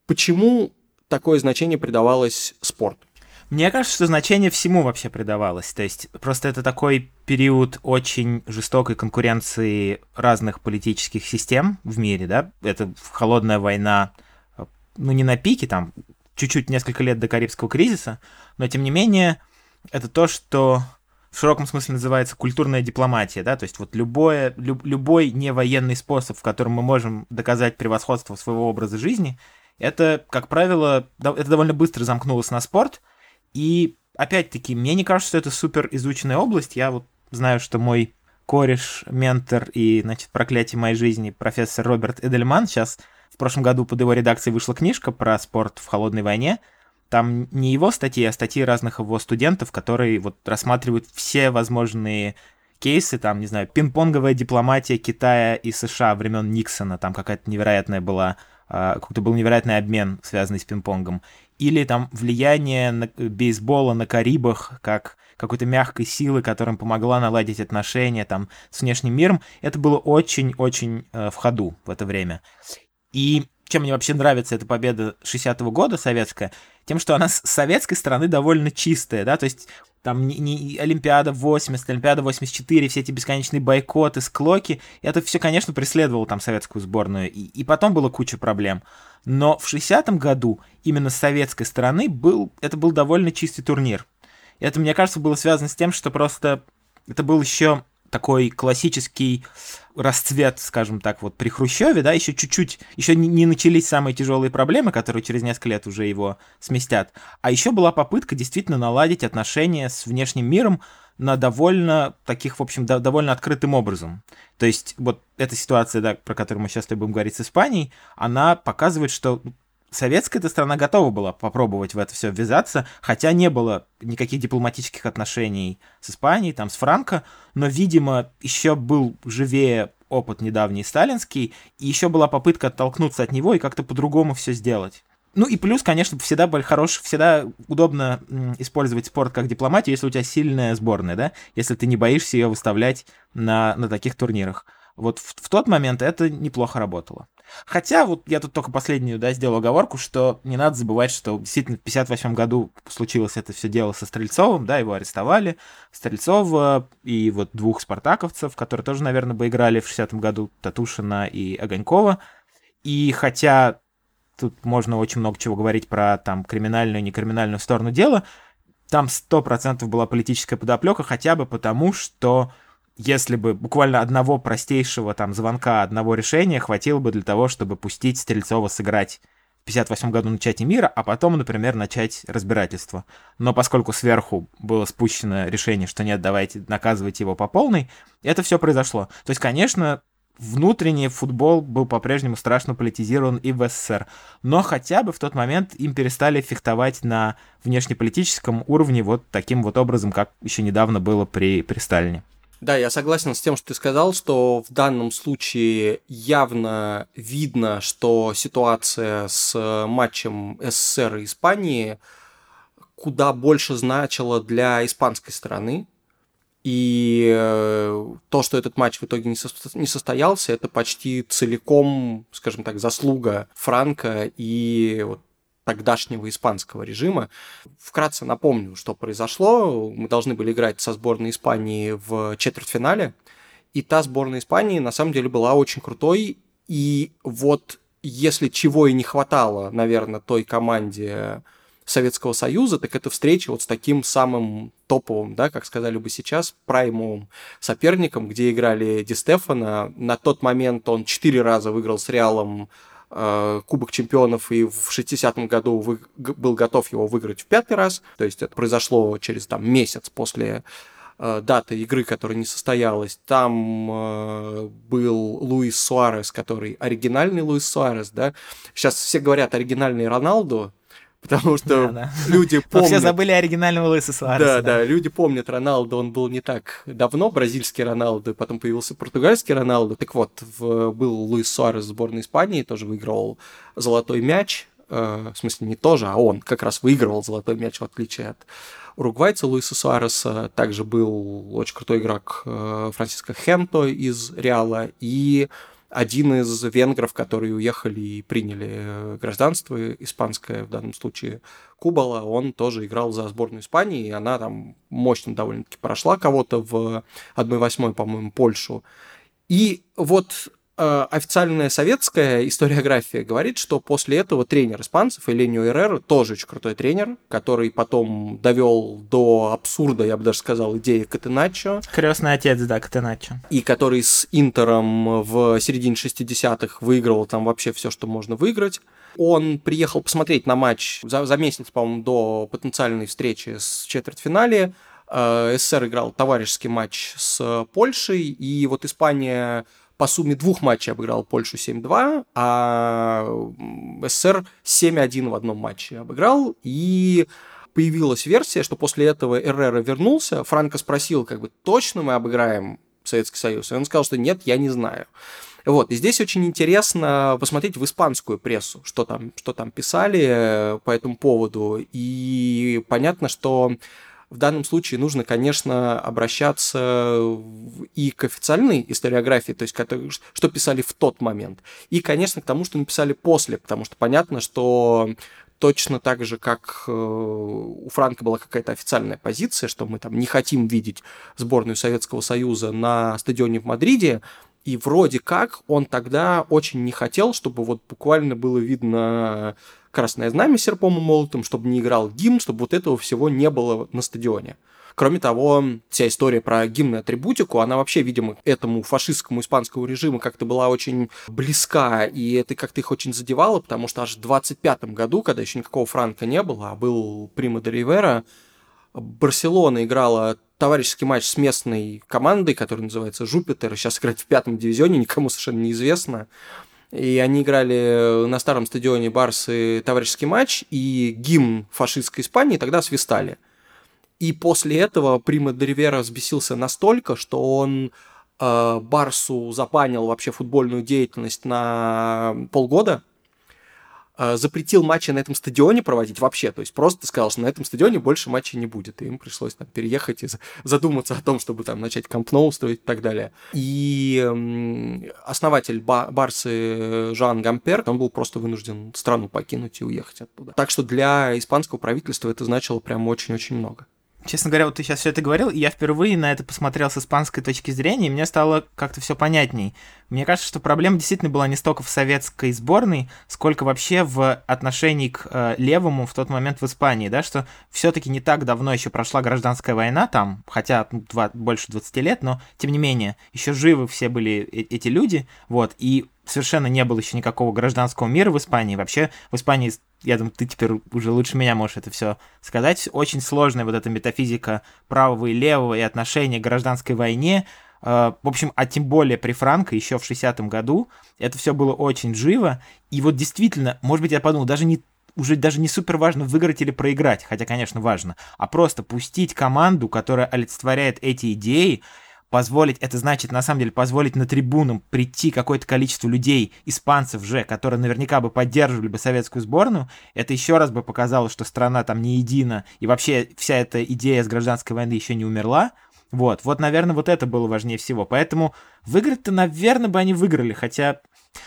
Почему такое значение придавалось спорту? Мне кажется, что значение всему вообще придавалось. То есть просто это такой период очень жестокой конкуренции разных политических систем в мире, да? Это холодная война, ну не на пике, там чуть-чуть несколько лет до Карибского кризиса, но тем не менее это то, что в широком смысле называется культурная дипломатия, да, то есть вот любое, люб, любой невоенный способ, в котором мы можем доказать превосходство своего образа жизни, это, как правило, это довольно быстро замкнулось на спорт, и опять-таки, мне не кажется, что это супер изученная область, я вот знаю, что мой кореш, ментор и, значит, проклятие моей жизни, профессор Роберт Эдельман, сейчас в прошлом году под его редакцией вышла книжка про спорт в холодной войне, там не его статьи, а статьи разных его студентов, которые вот рассматривают все возможные кейсы, там, не знаю, пинг-понговая дипломатия Китая и США времен Никсона, там какая-то невероятная была, а, какой-то был невероятный обмен, связанный с пинг-понгом. Или там влияние на, бейсбола на Карибах, как какой-то мягкой силы, которая помогла наладить отношения там с внешним миром. Это было очень-очень э, в ходу в это время. И чем мне вообще нравится эта победа 60-го года советская, тем, что она с советской стороны довольно чистая, да, то есть там не, не Олимпиада 80, Олимпиада 84, все эти бесконечные бойкоты, склоки, это все, конечно, преследовало там советскую сборную, и, и потом было куча проблем. Но в 60-м году именно с советской стороны был, это был довольно чистый турнир. Это, мне кажется, было связано с тем, что просто это был еще такой классический расцвет, скажем так, вот при Хрущеве, да, еще чуть-чуть, еще не начались самые тяжелые проблемы, которые через несколько лет уже его сместят, а еще была попытка действительно наладить отношения с внешним миром на довольно таких, в общем, да, довольно открытым образом. То есть вот эта ситуация, да, про которую мы сейчас будем говорить с Испанией, она показывает, что советская эта страна готова была попробовать в это все ввязаться, хотя не было никаких дипломатических отношений с Испанией, там, с Франко, но, видимо, еще был живее опыт недавний сталинский, и еще была попытка оттолкнуться от него и как-то по-другому все сделать. Ну и плюс, конечно, всегда был хорош, всегда удобно использовать спорт как дипломатию, если у тебя сильная сборная, да, если ты не боишься ее выставлять на, на таких турнирах. Вот в, в тот момент это неплохо работало. Хотя вот я тут только последнюю, да, сделал оговорку, что не надо забывать, что действительно в 58 году случилось это все дело со Стрельцовым, да, его арестовали, Стрельцова и вот двух спартаковцев, которые тоже, наверное, бы играли в 60 году, Татушина и Огонькова. И хотя тут можно очень много чего говорить про там криминальную и некриминальную сторону дела, там 100% была политическая подоплека, хотя бы потому, что если бы буквально одного простейшего там звонка, одного решения хватило бы для того, чтобы пустить Стрельцова сыграть в 58 году на чате мира, а потом, например, начать разбирательство. Но поскольку сверху было спущено решение, что нет, давайте наказывать его по полной, это все произошло. То есть, конечно, внутренний футбол был по-прежнему страшно политизирован и в СССР. Но хотя бы в тот момент им перестали фехтовать на внешнеполитическом уровне вот таким вот образом, как еще недавно было при, при Сталине. Да, я согласен с тем, что ты сказал, что в данном случае явно видно, что ситуация с матчем СССР и Испании куда больше значила для испанской стороны. И э, то, что этот матч в итоге не состоялся, это почти целиком, скажем так, заслуга Франка и вот тогдашнего испанского режима. Вкратце напомню, что произошло. Мы должны были играть со сборной Испании в четвертьфинале, и та сборная Испании на самом деле была очень крутой, и вот если чего и не хватало, наверное, той команде Советского Союза, так это встреча вот с таким самым топовым, да, как сказали бы сейчас, праймовым соперником, где играли Ди Стефана. На тот момент он четыре раза выиграл с Реалом Кубок чемпионов и в 60-м году вы, был готов его выиграть в пятый раз. То есть это произошло через там, месяц после э, даты игры, которая не состоялась. Там э, был Луис Суарес, который оригинальный Луис Суарес, да. Сейчас все говорят оригинальный Роналду, потому что да, да. люди помнят... Все забыли оригинального Луиса Суареса. Да, да, да, люди помнят Роналду, он был не так давно, бразильский Роналду, потом появился португальский Роналду. Так вот, в, был Луис Суарес в сборной Испании, тоже выиграл золотой мяч, э, в смысле не тоже, а он как раз выигрывал золотой мяч, в отличие от уругвайца Луиса Суареса. Также был очень крутой игрок э, Франциско Хенто из Реала и один из венгров, которые уехали и приняли э, гражданство испанское, в данном случае Кубала, он тоже играл за сборную Испании, и она там мощно довольно-таки прошла кого-то в 1-8, по-моему, Польшу. И вот официальная советская историография говорит, что после этого тренер испанцев, Эленио Эррера, тоже очень крутой тренер, который потом довел до абсурда, я бы даже сказал, идеи Катеначо. Крестный отец, да, Катеначо. И который с Интером в середине 60-х выигрывал там вообще все, что можно выиграть. Он приехал посмотреть на матч за, за месяц, по-моему, до потенциальной встречи с четвертьфинале. Э, СССР играл товарищеский матч с Польшей, и вот Испания по сумме двух матчей обыграл Польшу 7-2, а СССР 7-1 в одном матче обыграл. И появилась версия, что после этого Эррера вернулся, Франко спросил, как бы, точно мы обыграем Советский Союз? И он сказал, что нет, я не знаю. Вот, и здесь очень интересно посмотреть в испанскую прессу, что там, что там писали э, по этому поводу. И понятно, что в данном случае нужно, конечно, обращаться и к официальной историографии, то есть что писали в тот момент, и, конечно, к тому, что написали после, потому что понятно, что точно так же, как э, у Франка была какая-то официальная позиция, что мы там не хотим видеть сборную Советского Союза на стадионе в Мадриде, и вроде как он тогда очень не хотел, чтобы вот буквально было видно красное знамя серпом и молотом, чтобы не играл гимн, чтобы вот этого всего не было на стадионе. Кроме того, вся история про гимн и атрибутику, она вообще, видимо, этому фашистскому испанскому режиму как-то была очень близка, и это как-то их очень задевало, потому что аж в 25 году, когда еще никакого Франка не было, а был Прима де Ривера, Барселона играла товарищеский матч с местной командой, которая называется Жупитер, сейчас играет в пятом дивизионе, никому совершенно неизвестно. И они играли на старом стадионе Барсы товарищеский матч, и гимн фашистской Испании тогда свистали. И после этого Прима Деривера взбесился настолько, что он э, Барсу запанил вообще футбольную деятельность на полгода, э, запретил матчи на этом стадионе проводить вообще, то есть просто сказал, что на этом стадионе больше матчей не будет, и им пришлось там переехать и задуматься о том, чтобы там начать компно устроить и так далее. И основатель Барсы Жан Гампер, он был просто вынужден страну покинуть и уехать оттуда. Так что для испанского правительства это значило прям очень-очень много. Честно говоря, вот ты сейчас все это говорил, и я впервые на это посмотрел с испанской точки зрения, и мне стало как-то все понятней. Мне кажется, что проблема действительно была не столько в советской сборной, сколько вообще в отношении к э, левому в тот момент в Испании, да, что все-таки не так давно еще прошла гражданская война там, хотя ну, два, больше 20 лет, но тем не менее, еще живы все были э, эти люди, вот, и совершенно не было еще никакого гражданского мира в Испании. Вообще в Испании, я думаю, ты теперь уже лучше меня можешь это все сказать. Очень сложная вот эта метафизика правого и левого и отношения к гражданской войне. А, в общем, а тем более при Франко еще в 60-м году это все было очень живо. И вот действительно, может быть, я подумал, даже не уже даже не супер важно выиграть или проиграть, хотя, конечно, важно, а просто пустить команду, которая олицетворяет эти идеи, позволить, это значит на самом деле позволить на трибунам прийти какое-то количество людей, испанцев же, которые наверняка бы поддерживали бы советскую сборную, это еще раз бы показало, что страна там не едина, и вообще вся эта идея с гражданской войны еще не умерла. Вот, вот, наверное, вот это было важнее всего. Поэтому выиграть-то, наверное, бы они выиграли, хотя...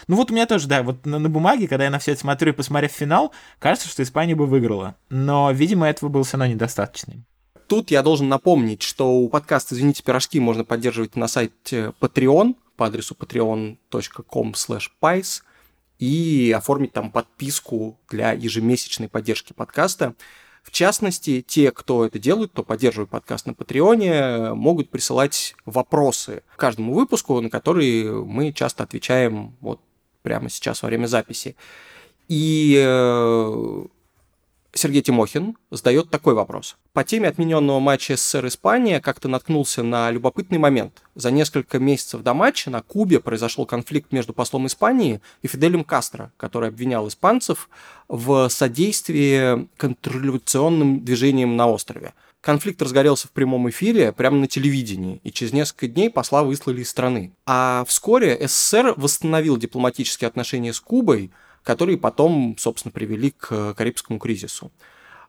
Ну вот у меня тоже, да, вот на, на бумаге, когда я на все это смотрю и посмотрев финал, кажется, что Испания бы выиграла. Но, видимо, этого было все равно недостаточно. Тут я должен напомнить, что у подкаста «Извините, пирожки» можно поддерживать на сайте Patreon по адресу patreon.com pies и оформить там подписку для ежемесячной поддержки подкаста. В частности, те, кто это делает, кто поддерживает подкаст на Патреоне, могут присылать вопросы каждому выпуску, на которые мы часто отвечаем вот прямо сейчас во время записи. И э, Сергей Тимохин задает такой вопрос. По теме отмененного матча СССР-Испания как-то наткнулся на любопытный момент. За несколько месяцев до матча на Кубе произошел конфликт между послом Испании и Фиделем Кастро, который обвинял испанцев в содействии контрреволюционным движениям на острове. Конфликт разгорелся в прямом эфире прямо на телевидении, и через несколько дней посла выслали из страны. А вскоре СССР восстановил дипломатические отношения с Кубой – которые потом, собственно, привели к Карибскому кризису.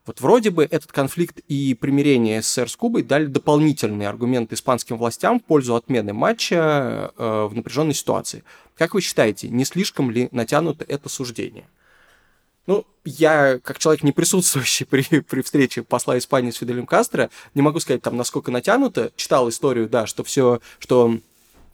Вот вроде бы этот конфликт и примирение СССР с Кубой дали дополнительные аргументы испанским властям в пользу отмены матча э, в напряженной ситуации. Как вы считаете, не слишком ли натянуто это суждение? Ну, я, как человек, не присутствующий при, при встрече посла Испании с Фиделем Кастро, не могу сказать, там, насколько натянуто. Читал историю, да, что все, что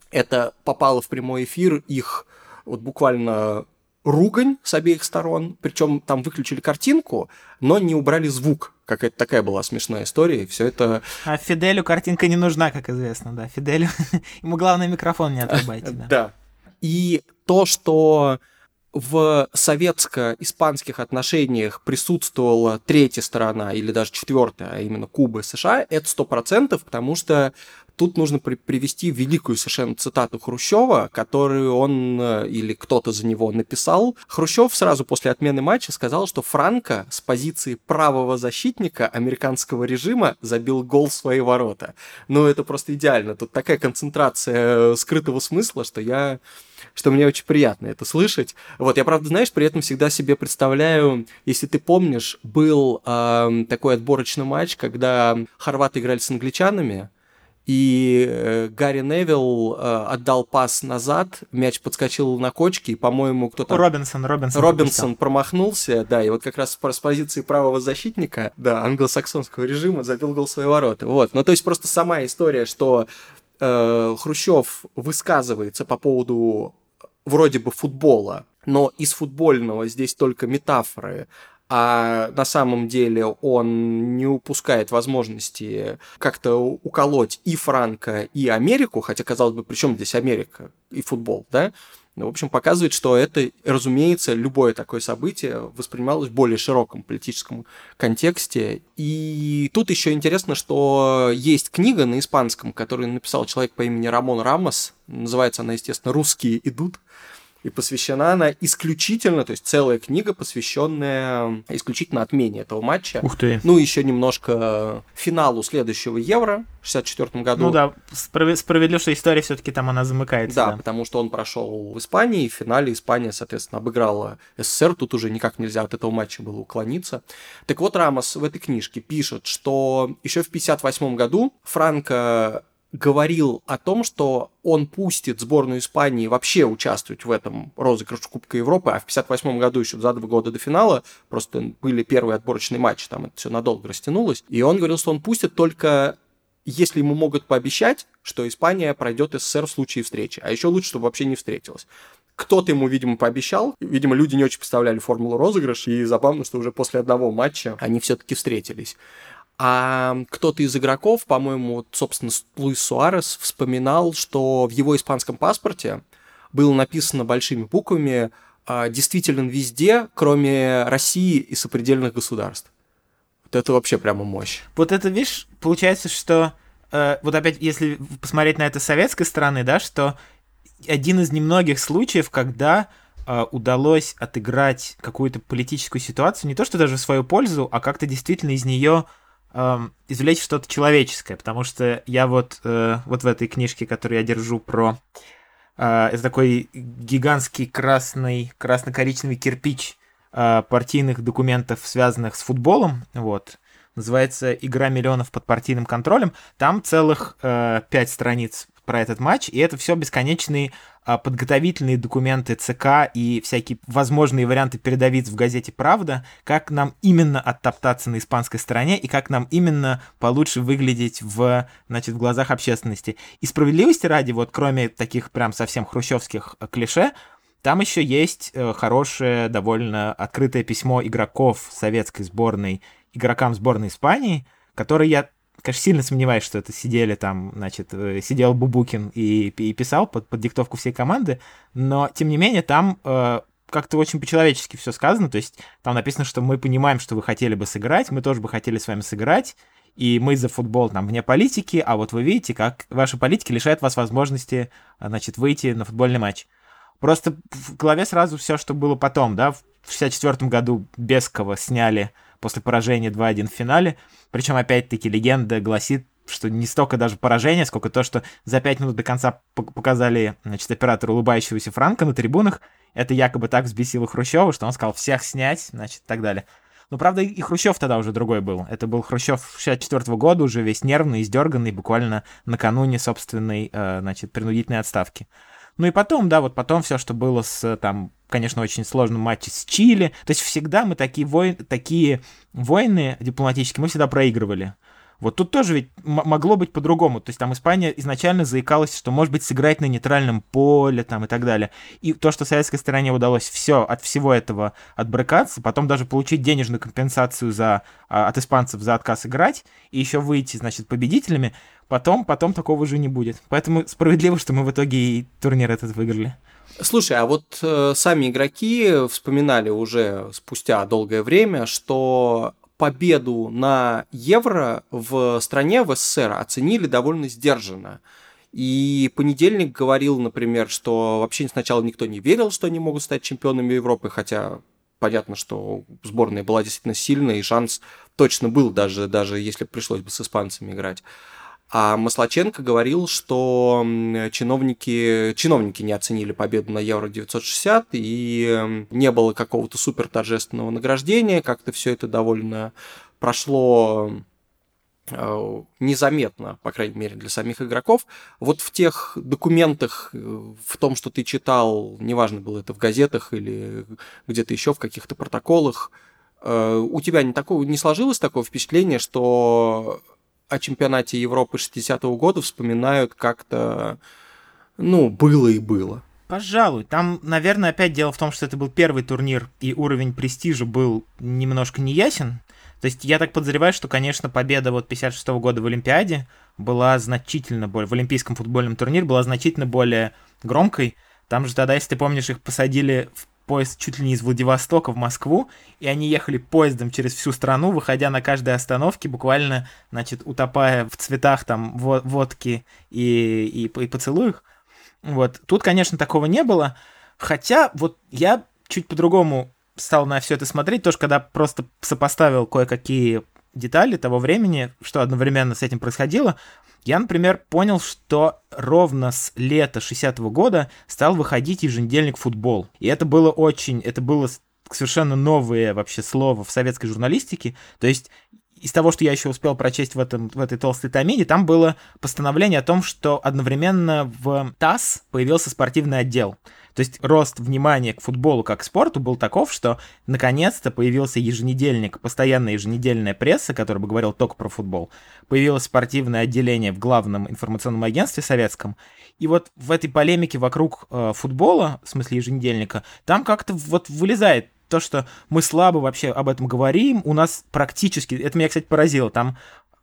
это попало в прямой эфир их вот буквально ругань с обеих сторон, причем там выключили картинку, но не убрали звук. Какая-то такая была смешная история, и все это... А Фиделю картинка не нужна, как известно, да. Фиделю... Ему главное микрофон не отрубайте, да. Да. И то, что в советско-испанских отношениях присутствовала третья сторона или даже четвертая, а именно Куба и США, это сто процентов, потому что тут нужно при привести великую совершенно цитату Хрущева, которую он э, или кто-то за него написал. Хрущев сразу после отмены матча сказал, что Франко с позиции правого защитника американского режима забил гол в свои ворота. Ну, это просто идеально. Тут такая концентрация э, скрытого смысла, что я что мне очень приятно это слышать. Вот, я, правда, знаешь, при этом всегда себе представляю, если ты помнишь, был э, такой отборочный матч, когда хорваты играли с англичанами, и э, Гарри Невилл э, отдал пас назад, мяч подскочил на кочке, и, по-моему, кто-то... Робинсон, Робинсон. Робинсон промахнулся, да, и вот как раз с позиции правого защитника, да, англосаксонского режима забил гол свои ворота. Вот, ну то есть просто сама история, что э, Хрущев высказывается по поводу вроде бы футбола, но из футбольного здесь только метафоры, а на самом деле он не упускает возможности как-то уколоть и Франка, и Америку, хотя, казалось бы, при чем здесь Америка и футбол, да? Ну, в общем, показывает, что это, разумеется, любое такое событие воспринималось в более широком политическом контексте. И тут еще интересно, что есть книга на испанском, которую написал человек по имени Рамон Рамос. Называется она, естественно, «Русские идут» и посвящена она исключительно, то есть целая книга, посвященная исключительно отмене этого матча. Ух ты. Ну, еще немножко финалу следующего Евро в 64 году. Ну да, справ- справедливо, что история все-таки там она замыкается. Да, Да, потому что он прошел в Испании, и в финале Испания, соответственно, обыграла СССР, тут уже никак нельзя от этого матча было уклониться. Так вот, Рамос в этой книжке пишет, что еще в 58 году Франко говорил о том, что он пустит сборную Испании вообще участвовать в этом розыгрыше Кубка Европы, а в 58 году, еще за два года до финала, просто были первые отборочные матчи, там это все надолго растянулось, и он говорил, что он пустит только если ему могут пообещать, что Испания пройдет СССР в случае встречи, а еще лучше, чтобы вообще не встретилась. Кто-то ему, видимо, пообещал. Видимо, люди не очень представляли формулу розыгрыша, и забавно, что уже после одного матча они все-таки встретились. А кто-то из игроков, по-моему, собственно, Луис Суарес вспоминал, что в его испанском паспорте было написано большими буквами а, «действителен везде, кроме России и сопредельных государств». Вот это вообще прямо мощь. Вот это, видишь, получается, что э, вот опять, если посмотреть на это с советской стороны, да, что один из немногих случаев, когда э, удалось отыграть какую-то политическую ситуацию, не то что даже в свою пользу, а как-то действительно из нее эм, извлечь что-то человеческое, потому что я вот, э, вот в этой книжке, которую я держу про... э, такой гигантский красный, красно-коричневый кирпич э, партийных документов, связанных с футболом, вот, называется «Игра миллионов под партийным контролем». Там целых э, пять страниц про этот матч, и это все бесконечные а, подготовительные документы ЦК и всякие возможные варианты передовиц в газете «Правда», как нам именно оттоптаться на испанской стороне и как нам именно получше выглядеть в, значит, в глазах общественности. И справедливости ради, вот кроме таких прям совсем хрущевских э, клише, там еще есть э, хорошее, довольно открытое письмо игроков советской сборной игрокам сборной Испании, которые я конечно, сильно сомневаюсь, что это сидели там, значит, э, сидел Бубукин и, и писал под, под диктовку всей команды, но, тем не менее, там э, как-то очень по-человечески все сказано, то есть там написано, что мы понимаем, что вы хотели бы сыграть, мы тоже бы хотели с вами сыграть, и мы за футбол там вне политики, а вот вы видите, как ваши политики лишают вас возможности, значит, выйти на футбольный матч. Просто в голове сразу все, что было потом, да, в 64 году Бескова сняли после поражения 2-1 в финале. Причем, опять-таки, легенда гласит, что не столько даже поражение, сколько то, что за 5 минут до конца показали, значит, оператору улыбающегося Франка на трибунах. Это якобы так взбесило Хрущева, что он сказал всех снять, значит, и так далее. Но, правда, и Хрущев тогда уже другой был. Это был Хрущев 64 года, уже весь нервный, издерганный, буквально накануне собственной, э, значит, принудительной отставки. Ну и потом, да, вот потом все, что было с, там, конечно, очень сложном матче с Чили. То есть всегда мы такие, вой... такие войны дипломатические, мы всегда проигрывали. Вот тут тоже ведь могло быть по-другому. То есть там Испания изначально заикалась, что может быть сыграть на нейтральном поле там и так далее. И то, что советской стороне удалось все от всего этого отбрыкаться, потом даже получить денежную компенсацию за, а, от испанцев за отказ играть, и еще выйти, значит, победителями, потом, потом такого уже не будет. Поэтому справедливо, что мы в итоге и турнир этот выиграли. Слушай, а вот э, сами игроки вспоминали уже спустя долгое время, что победу на Евро в стране, в СССР, оценили довольно сдержанно. И понедельник говорил, например, что вообще сначала никто не верил, что они могут стать чемпионами Европы, хотя понятно, что сборная была действительно сильная, и шанс точно был, даже, даже если пришлось бы с испанцами играть. А Маслаченко говорил, что чиновники, чиновники не оценили победу на Евро-960, и не было какого-то супер торжественного награждения, как-то все это довольно прошло э, незаметно, по крайней мере, для самих игроков. Вот в тех документах, э, в том, что ты читал, неважно, было это в газетах или где-то еще в каких-то протоколах, э, у тебя не, такого, не сложилось такого впечатления, что о чемпионате Европы 60-го года вспоминают как-то, ну, было и было. Пожалуй. Там, наверное, опять дело в том, что это был первый турнир, и уровень престижа был немножко неясен. То есть я так подозреваю, что, конечно, победа вот 56 -го года в Олимпиаде была значительно более... В Олимпийском футбольном турнире была значительно более громкой. Там же тогда, если ты помнишь, их посадили в поезд чуть ли не из Владивостока в Москву, и они ехали поездом через всю страну, выходя на каждой остановке, буквально, значит, утопая в цветах там водки и, и, и поцелуях. Вот. Тут, конечно, такого не было, хотя вот я чуть по-другому стал на все это смотреть, тоже когда просто сопоставил кое-какие детали того времени, что одновременно с этим происходило, я, например, понял, что ровно с лета 60-го года стал выходить еженедельник «Футбол». И это было очень, это было совершенно новое вообще слово в советской журналистике. То есть из того, что я еще успел прочесть в, этом, в этой толстой томиде, там было постановление о том, что одновременно в ТАСС появился спортивный отдел. То есть рост внимания к футболу как к спорту был таков, что наконец-то появился еженедельник, постоянная еженедельная пресса, которая бы говорил только про футбол. Появилось спортивное отделение в главном информационном агентстве советском. И вот в этой полемике вокруг э, футбола, в смысле еженедельника, там как-то вот вылезает то, что мы слабо вообще об этом говорим, у нас практически, это меня, кстати, поразило, там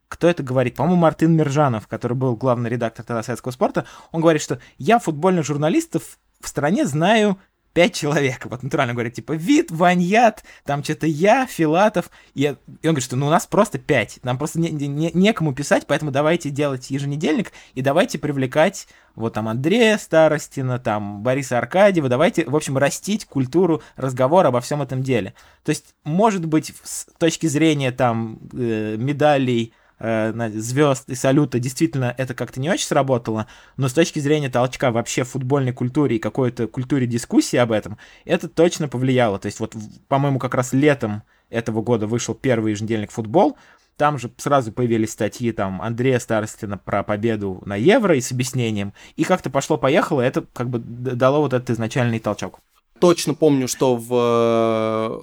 кто это говорит? По-моему, Мартын Мержанов, который был главный редактор тогда советского спорта, он говорит, что я футбольных журналистов в стране знаю пять человек. Вот натурально говорят, типа, Вид, Ваньят, там что-то я, Филатов. И, и он говорит, что ну у нас просто пять. Нам просто не, не, некому писать, поэтому давайте делать еженедельник и давайте привлекать вот там Андрея Старостина, там Бориса Аркадьева, давайте, в общем, растить культуру разговора обо всем этом деле. То есть, может быть, с точки зрения там э, медалей, э, звезд и салюта, действительно это как-то не очень сработало, но с точки зрения толчка вообще футбольной культуре и какой-то культуре дискуссии об этом, это точно повлияло. То есть вот, по-моему, как раз летом этого года вышел первый еженедельник «Футбол», там же сразу появились статьи там Андрея Старостина про победу на Евро и с объяснением. И как-то пошло-поехало, это как бы дало вот этот изначальный толчок. Точно помню, что в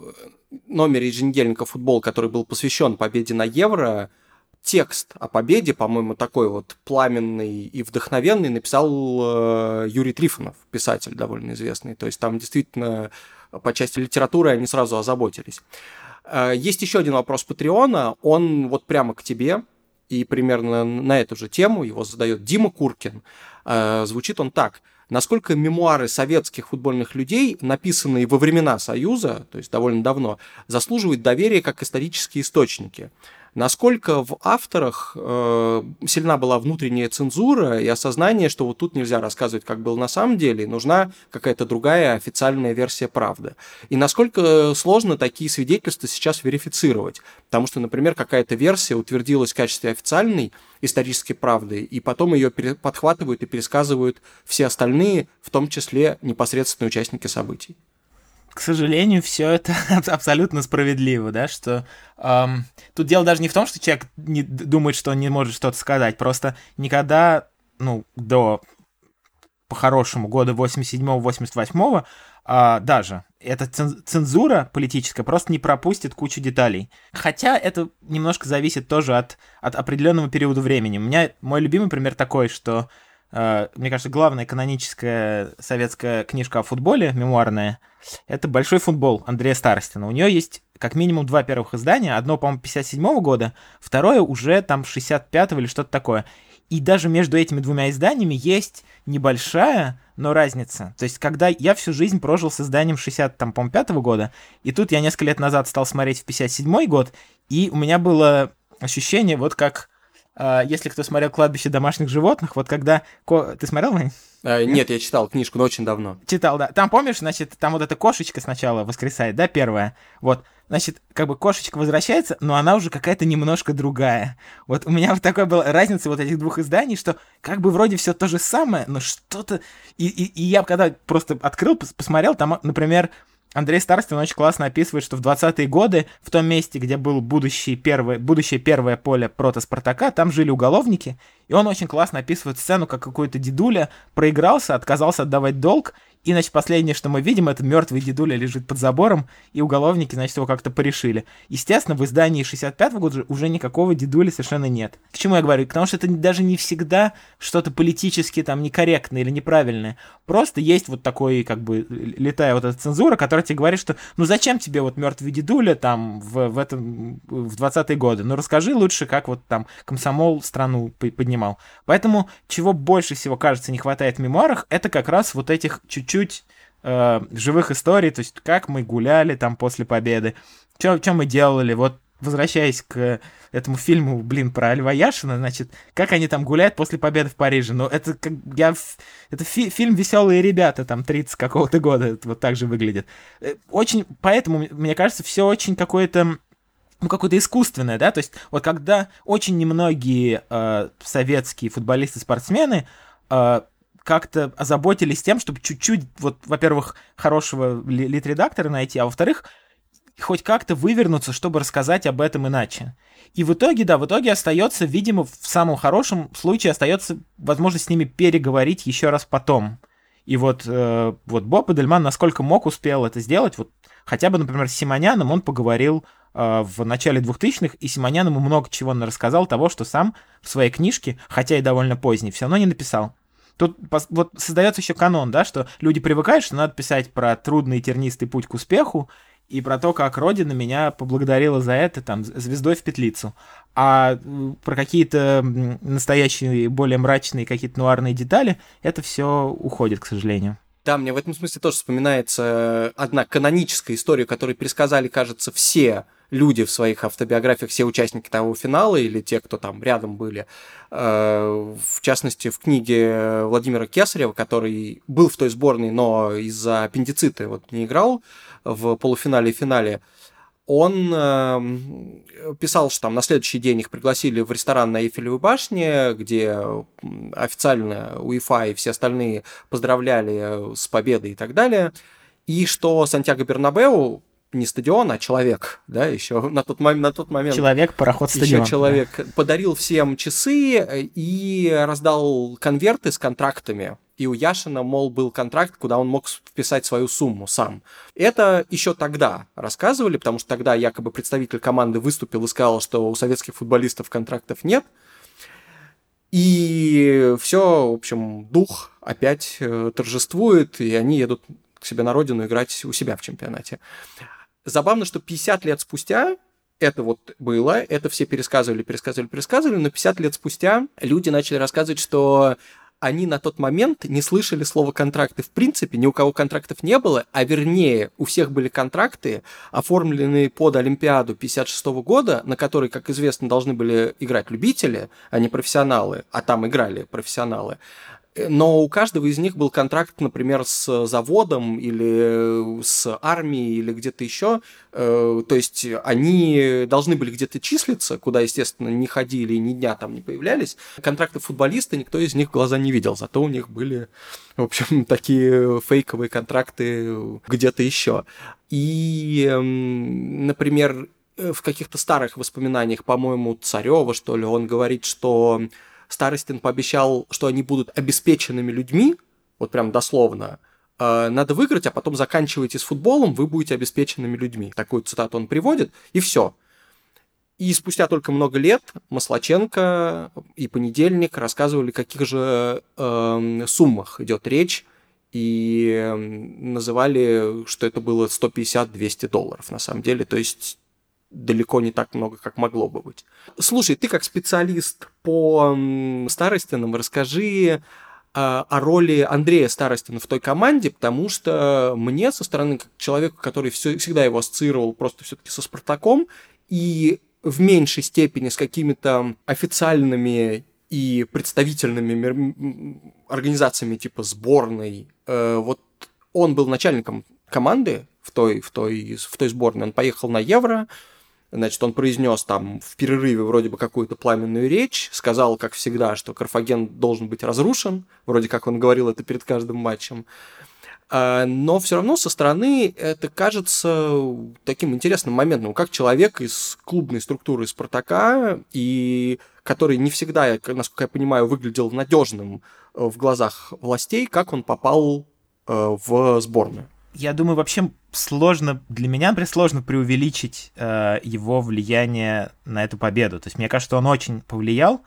э, номере еженедельника «Футбол», который был посвящен победе на Евро, текст о победе, по-моему, такой вот пламенный и вдохновенный, написал э, Юрий Трифонов, писатель довольно известный. То есть там действительно по части литературы они сразу озаботились. Э, есть еще один вопрос Патреона, он вот прямо к тебе, и примерно на эту же тему его задает Дима Куркин. Э, звучит он так. Насколько мемуары советских футбольных людей, написанные во времена Союза, то есть довольно давно, заслуживают доверия как исторические источники? Насколько в авторах э, сильна была внутренняя цензура и осознание, что вот тут нельзя рассказывать, как было на самом деле, нужна какая-то другая официальная версия правды. И насколько сложно такие свидетельства сейчас верифицировать. Потому что, например, какая-то версия утвердилась в качестве официальной исторической правды, и потом ее подхватывают и пересказывают все остальные, в том числе непосредственные участники событий к сожалению, все это абсолютно справедливо, да, что эм, тут дело даже не в том, что человек не думает, что он не может что-то сказать, просто никогда, ну, до по-хорошему года 87-88 а, даже эта цензура политическая просто не пропустит кучу деталей. Хотя это немножко зависит тоже от, от определенного периода времени. У меня мой любимый пример такой, что Э, мне кажется, главная каноническая советская книжка о футболе, мемуарная, это «Большой футбол» Андрея Старостина. У нее есть как минимум два первых издания. Одно, по-моему, 57 -го года, второе уже там 65-го или что-то такое. И даже между этими двумя изданиями есть небольшая, но разница. То есть, когда я всю жизнь прожил с изданием 60, там, по 5 года, и тут я несколько лет назад стал смотреть в 57 год, и у меня было ощущение, вот как если кто смотрел «Кладбище домашних животных», вот когда... Ко... Ты смотрел, Вань? Uh, нет, я читал книжку, но очень давно. Читал, да. Там, помнишь, значит, там вот эта кошечка сначала воскресает, да, первая? Вот значит, как бы кошечка возвращается, но она уже какая-то немножко другая. Вот у меня вот такая была разница вот этих двух изданий, что как бы вроде все то же самое, но что-то... И, и, и я когда просто открыл, посмотрел, там, например, Андрей Старостин очень классно описывает, что в 20-е годы в том месте, где был будущий первый, будущее первое поле прота Спартака, там жили уголовники, и он очень классно описывает сцену, как какой-то дедуля проигрался, отказался отдавать долг, и, значит, последнее, что мы видим, это мертвый дедуля лежит под забором, и уголовники, значит, его как-то порешили. Естественно, в издании 65-го года уже никакого дедули совершенно нет. К чему я говорю? Потому что это даже не всегда что-то политически там некорректное или неправильное. Просто есть вот такой, как бы, летая вот эта цензура, которая тебе говорит, что ну зачем тебе вот мертвый дедуля там в, в этом, в 20-е годы? Ну расскажи лучше, как вот там комсомол страну поднимал. Поэтому, чего больше всего, кажется, не хватает в мемуарах, это как раз вот этих чуть чуть-чуть э, живых историй, то есть как мы гуляли там после победы, что мы делали, вот возвращаясь к этому фильму, блин, про Льва Яшина, значит, как они там гуляют после победы в Париже. Ну, это как я... Это фи фильм «Веселые ребята», там, 30 какого-то года, вот так же выглядит. Э, очень... Поэтому, мне кажется, все очень какое-то ну, какое-то искусственное, да, то есть вот когда очень немногие э, советские футболисты-спортсмены э, как-то озаботились тем, чтобы чуть-чуть, вот, во-первых, хорошего лид-редактора найти, а во-вторых, хоть как-то вывернуться, чтобы рассказать об этом иначе. И в итоге, да, в итоге остается, видимо, в самом хорошем случае остается возможность с ними переговорить еще раз потом. И вот, э, вот Боб Эдельман насколько мог успел это сделать, вот хотя бы, например, с Симоняном он поговорил э, в начале 2000-х, и Симонян ему много чего рассказал того, что сам в своей книжке, хотя и довольно поздней, все равно не написал. Тут вот создается еще канон, да, что люди привыкают, что надо писать про трудный тернистый путь к успеху и про то, как Родина меня поблагодарила за это, там, звездой в петлицу. А про какие-то настоящие, более мрачные какие-то нуарные детали, это все уходит, к сожалению. Да, мне в этом смысле тоже вспоминается одна каноническая история, которую пересказали, кажется, все люди в своих автобиографиях, все участники того финала или те, кто там рядом были. Э, в частности, в книге Владимира Кесарева, который был в той сборной, но из-за аппендицита вот не играл в полуфинале и финале, он э, писал, что там на следующий день их пригласили в ресторан на Эйфелевой башне, где официально УЕФА и все остальные поздравляли с победой и так далее, и что Сантьяго Бернабеу не стадион, а человек, да, еще на тот, момент, на тот момент. Человек, пароход, стадион. Еще человек да. подарил всем часы и раздал конверты с контрактами. И у Яшина, мол, был контракт, куда он мог вписать свою сумму сам. Это еще тогда рассказывали, потому что тогда якобы представитель команды выступил и сказал, что у советских футболистов контрактов нет. И все, в общем, дух опять э, торжествует, и они едут к себе на родину играть у себя в чемпионате. Забавно, что 50 лет спустя это вот было, это все пересказывали, пересказывали, пересказывали, но 50 лет спустя люди начали рассказывать, что они на тот момент не слышали слова контракты в принципе, ни у кого контрактов не было, а вернее, у всех были контракты, оформленные под Олимпиаду 56 года, на которые, как известно, должны были играть любители, а не профессионалы, а там играли профессионалы но у каждого из них был контракт, например, с заводом или с армией или где-то еще. Э, то есть они должны были где-то числиться, куда, естественно, не ходили и ни дня там не появлялись. Контракты футболиста никто из них глаза не видел, зато у них были, в общем, такие фейковые контракты где-то еще. И, эм, например, в каких-то старых воспоминаниях, по-моему, Царева, что ли, он говорит, что Старостин пообещал, что они будут обеспеченными людьми, вот прям дословно, «Э, надо выиграть, а потом заканчивайте с футболом, вы будете обеспеченными людьми. Такую цитату он приводит, и все. И спустя только много лет Маслаченко и Понедельник рассказывали, о каких же э, суммах идет речь, и эм, называли, что это было 150-200 долларов на самом деле. То есть далеко не так много, как могло бы быть. Слушай, ты как специалист по старостинам, расскажи, о, о роли Андрея Старостина в той команде, потому что мне со стороны как человека, который все, всегда его ассоциировал просто все-таки со Спартаком, и в меньшей степени с какими-то официальными и представительными организациями типа сборной. Э, вот он был начальником команды в той, в той, в той сборной. Он поехал на Евро, Значит, он произнес там в перерыве вроде бы какую-то пламенную речь, сказал, как всегда, что Карфаген должен быть разрушен, вроде как он говорил это перед каждым матчем. А, но все равно со стороны это кажется таким интересным моментом, как человек из клубной структуры Спартака, и который не всегда, насколько я понимаю, выглядел надежным в глазах властей, как он попал э, в сборную я думаю, вообще сложно, для меня, например, сложно преувеличить э, его влияние на эту победу. То есть мне кажется, что он очень повлиял.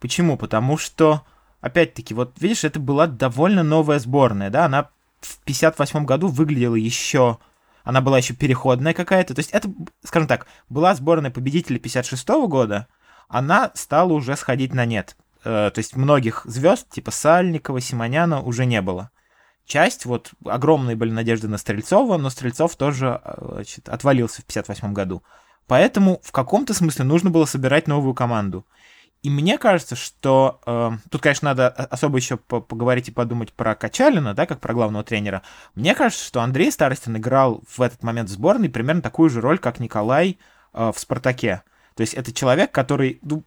Почему? Потому что, опять-таки, вот видишь, это была довольно новая сборная, да, она в 58 году выглядела еще она была еще переходная какая-то. То есть это, скажем так, была сборная победителя 56 -го года, она стала уже сходить на нет. Э, то есть многих звезд, типа Сальникова, Симоняна, уже не было часть, вот огромные были надежды на Стрельцова, но Стрельцов тоже э, значит, отвалился в 58 году. Поэтому в каком-то смысле нужно было собирать новую команду. И мне кажется, что э, тут, конечно, надо особо еще поговорить и подумать про Качалина, да, как про главного тренера. Мне кажется, что Андрей Старостин играл в этот момент в сборной примерно такую же роль, как Николай э, в Спартаке. То есть это человек, который ну,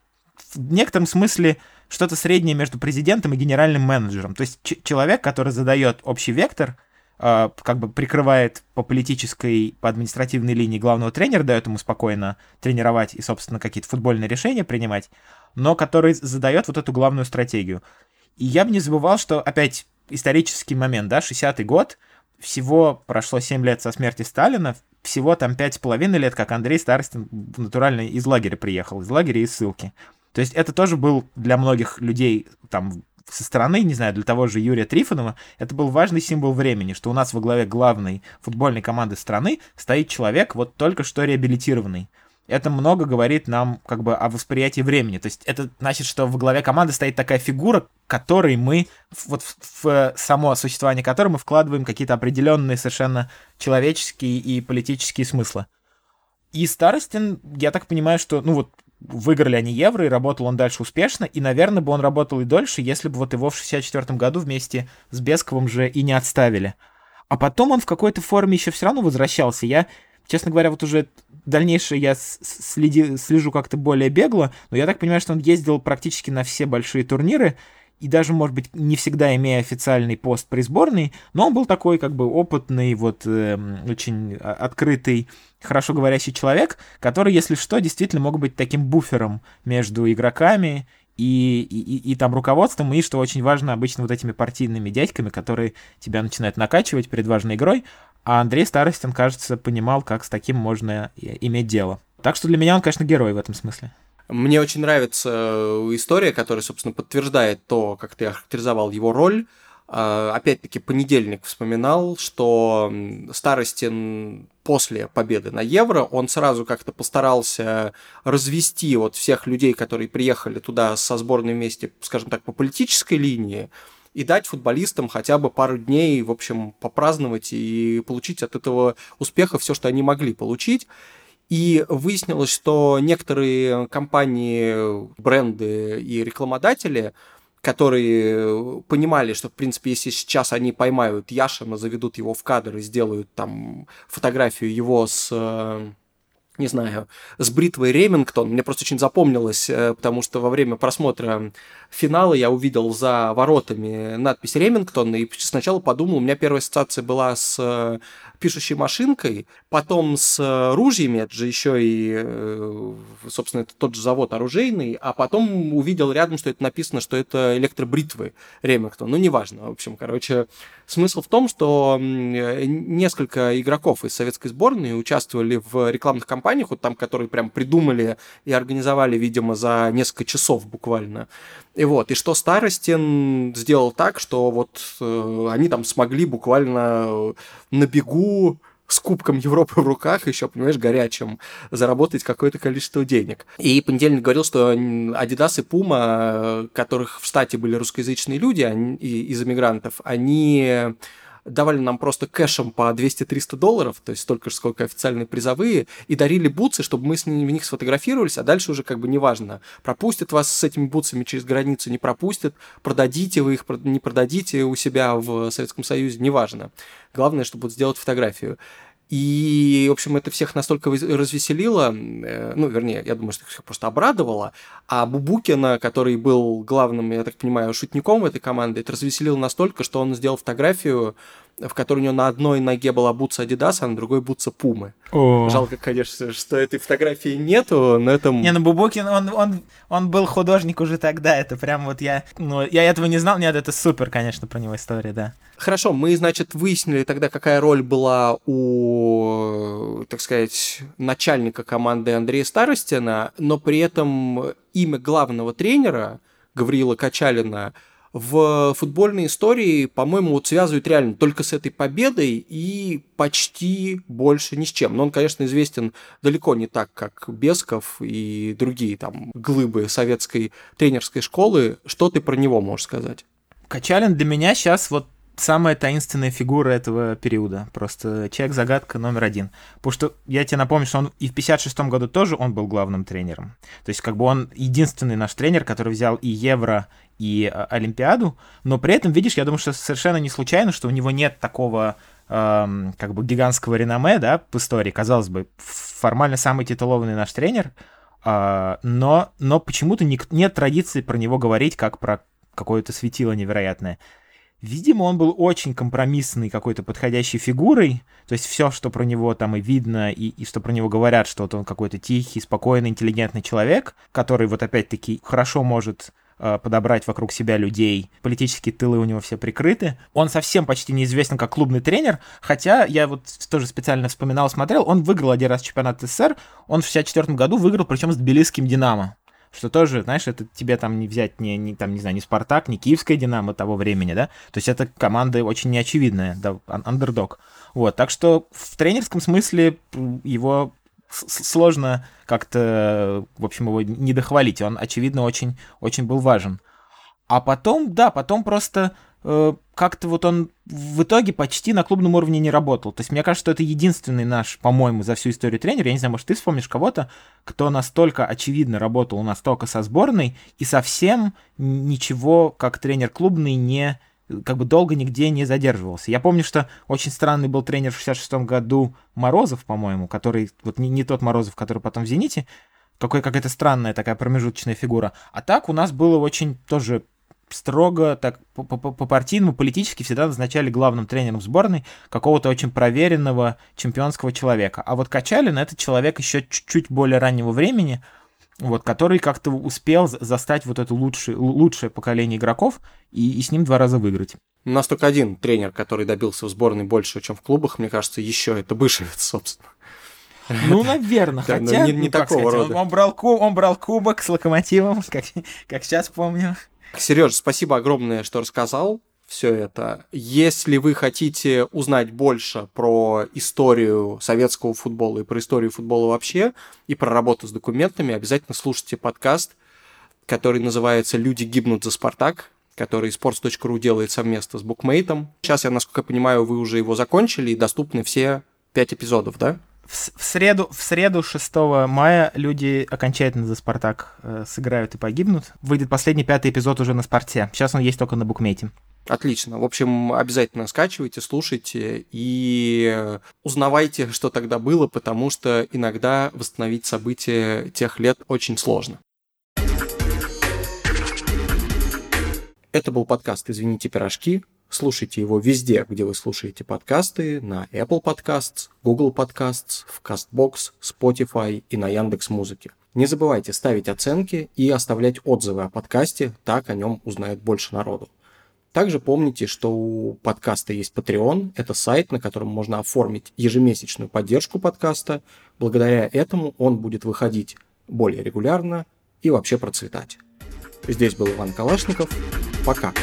в некотором смысле что-то среднее между президентом и генеральным менеджером. То есть человек, который задает общий вектор, э, как бы прикрывает по политической, по административной линии главного тренера, дает ему спокойно тренировать и, собственно, какие-то футбольные решения принимать, но который задает вот эту главную стратегию. И я бы не забывал, что, опять, исторический момент, да, 60-й год, всего прошло 7 лет со смерти Сталина, всего там 5,5 лет, как Андрей Старостин натурально из лагеря приехал, из лагеря и ссылки. То есть это тоже был для многих людей там со стороны, не знаю, для того же Юрия Трифонова, это был важный символ времени, что у нас во главе главной футбольной команды страны стоит человек, вот только что реабилитированный. Это много говорит нам как бы о восприятии времени. То есть это значит, что во главе команды стоит такая фигура, которой мы, вот в, в само существование которой мы вкладываем какие-то определенные совершенно человеческие и политические смыслы. И Старостин, я так понимаю, что, ну вот, выиграли они евро, и работал он дальше успешно, и, наверное, бы он работал и дольше, если бы вот его в 64 году вместе с Бесковым же и не отставили. А потом он в какой-то форме еще все равно возвращался. Я, честно говоря, вот уже дальнейшее я следи, слежу как-то более бегло, но я так понимаю, что он ездил практически на все большие турниры, и даже, может быть, не всегда имея официальный пост при сборной, но он был такой как бы опытный, вот э, очень открытый, хорошо говорящий человек, который, если что, действительно мог быть таким буфером между игроками и, и, и, и там руководством, и, что очень важно, обычно вот этими партийными дядьками, которые тебя начинают накачивать перед важной игрой, а Андрей Старостин, кажется, понимал, как с таким можно иметь дело. Так что для меня он, конечно, герой в этом смысле. Мне очень нравится э, история, которая, собственно, подтверждает то, как ты охарактеризовал его роль. А, опять-таки, понедельник вспоминал, что Старостин после победы на Евро, он сразу как-то постарался развести вот всех людей, которые приехали туда со сборной вместе, скажем так, по политической линии, и дать футболистам хотя бы пару дней, в общем, попраздновать и получить от этого успеха все, что они могли получить. И выяснилось, что некоторые компании, бренды и рекламодатели, которые понимали, что, в принципе, если сейчас они поймают Яшина, заведут его в кадр и сделают там фотографию его с не знаю, с бритвой Ремингтон. Мне просто очень запомнилось, э, потому что во время просмотра финала я увидел за воротами надпись Ремингтон, и сначала подумал, у меня первая ассоциация была с э, пишущей машинкой, потом с э, ружьями, это же еще и, э, собственно, это тот же завод оружейный, а потом увидел рядом, что это написано, что это электробритвы Ремингтон. Ну, неважно, в общем, короче, смысл в том, что несколько игроков из советской сборной участвовали в рекламных кампаниях, вот там, которые прям придумали и организовали, видимо, за несколько часов буквально. И вот, и что Старостин сделал так, что вот э, они там смогли буквально на бегу с Кубком Европы в руках, еще, понимаешь, горячим, заработать какое-то количество денег. И понедельник говорил, что Adidas и Puma, которых в штате были русскоязычные люди они, из иммигрантов, они давали нам просто кэшем по 200-300 долларов, то есть столько же, сколько официальные призовые, и дарили бутсы, чтобы мы с ними в них сфотографировались, а дальше уже как бы неважно, пропустят вас с этими бутсами через границу, не пропустят, продадите вы их, не продадите у себя в Советском Союзе, неважно. Главное, чтобы сделать фотографию. И, в общем, это всех настолько развеселило, э, ну, вернее, я думаю, что их всех просто обрадовало, а Бубукина, который был главным, я так понимаю, шутником этой команды, это развеселило настолько, что он сделал фотографию в которой у него на одной ноге была бутса Adidas, а на другой бутса Пумы. О. Жалко, конечно, что этой фотографии нету, но это... Не, ну Бубукин, он, он, он был художник уже тогда, это прям вот я... Ну, я этого не знал, нет, это супер, конечно, про него история, да. Хорошо, мы, значит, выяснили тогда, какая роль была у, так сказать, начальника команды Андрея Старостина, но при этом имя главного тренера Гавриила Качалина – в футбольной истории, по-моему, вот связывают реально только с этой победой и почти больше ни с чем. Но он, конечно, известен далеко не так, как Бесков и другие там глыбы советской тренерской школы. Что ты про него можешь сказать? Качалин для меня сейчас вот самая таинственная фигура этого периода. Просто человек-загадка номер один. Потому что я тебе напомню, что он и в 56 году тоже он был главным тренером. То есть как бы он единственный наш тренер, который взял и Евро, и а, Олимпиаду. Но при этом, видишь, я думаю, что совершенно не случайно, что у него нет такого эм, как бы гигантского реноме, да, в истории. Казалось бы, формально самый титулованный наш тренер, э, но, но почему-то не, нет традиции про него говорить как про какое-то светило невероятное. Видимо, он был очень компромиссный какой-то подходящей фигурой. То есть все, что про него там и видно, и, и что про него говорят, что вот он какой-то тихий, спокойный, интеллигентный человек, который вот опять-таки хорошо может подобрать вокруг себя людей. Политические тылы у него все прикрыты. Он совсем почти неизвестен как клубный тренер, хотя я вот тоже специально вспоминал, смотрел, он выиграл один раз чемпионат СССР, он в 64 году выиграл, причем с тбилисским «Динамо» что тоже, знаешь, это тебе там не взять не, не там, не знаю, не Спартак, не Киевская Динамо того времени, да, то есть это команда очень неочевидная, да, андердог. Вот, так что в тренерском смысле его сложно как-то, в общем, его не дохвалить, он, очевидно, очень, очень был важен. А потом, да, потом просто Э, как-то вот он в итоге почти на клубном уровне не работал. То есть мне кажется, что это единственный наш, по-моему, за всю историю тренер. Я не знаю, может, ты вспомнишь кого-то, кто настолько очевидно работал настолько со сборной и совсем ничего, как тренер клубный, не как бы долго нигде не задерживался. Я помню, что очень странный был тренер в 66 году Морозов, по-моему, который, вот не, не тот Морозов, который потом в «Зените», какой, какая-то странная такая промежуточная фигура. А так у нас было очень тоже строго так по-партийному, политически всегда назначали главным тренером сборной какого-то очень проверенного чемпионского человека. А вот Качалин это человек еще чуть-чуть более раннего времени, вот, который как-то успел застать вот это лучшее, лучшее поколение игроков и, и с ним два раза выиграть. У нас только один тренер, который добился в сборной больше, чем в клубах, мне кажется, еще это Бышевец, собственно. Ну, наверное, хотя... не, не ну, такого сказать, рода. Он, он, брал, он брал кубок с локомотивом, как, как сейчас помню. Сереж, спасибо огромное, что рассказал все это. Если вы хотите узнать больше про историю советского футбола и про историю футбола вообще, и про работу с документами, обязательно слушайте подкаст, который называется «Люди гибнут за Спартак», который sports.ru делает совместно с букмейтом. Сейчас, я, насколько я понимаю, вы уже его закончили и доступны все пять эпизодов, да? В, среду, в среду 6 мая люди окончательно за «Спартак» э, сыграют и погибнут. Выйдет последний пятый эпизод уже на «Спорте». Сейчас он есть только на букмете. Отлично. В общем, обязательно скачивайте, слушайте и узнавайте, что тогда было, потому что иногда восстановить события тех лет очень сложно. Это был подкаст «Извините, пирожки». Слушайте его везде, где вы слушаете подкасты, на Apple Podcasts, Google Podcasts, в CastBox, Spotify и на Яндекс Музыке. Не забывайте ставить оценки и оставлять отзывы о подкасте, так о нем узнает больше народу. Также помните, что у подкаста есть Patreon, это сайт, на котором можно оформить ежемесячную поддержку подкаста. Благодаря этому он будет выходить более регулярно и вообще процветать. Здесь был Иван Калашников. Пока.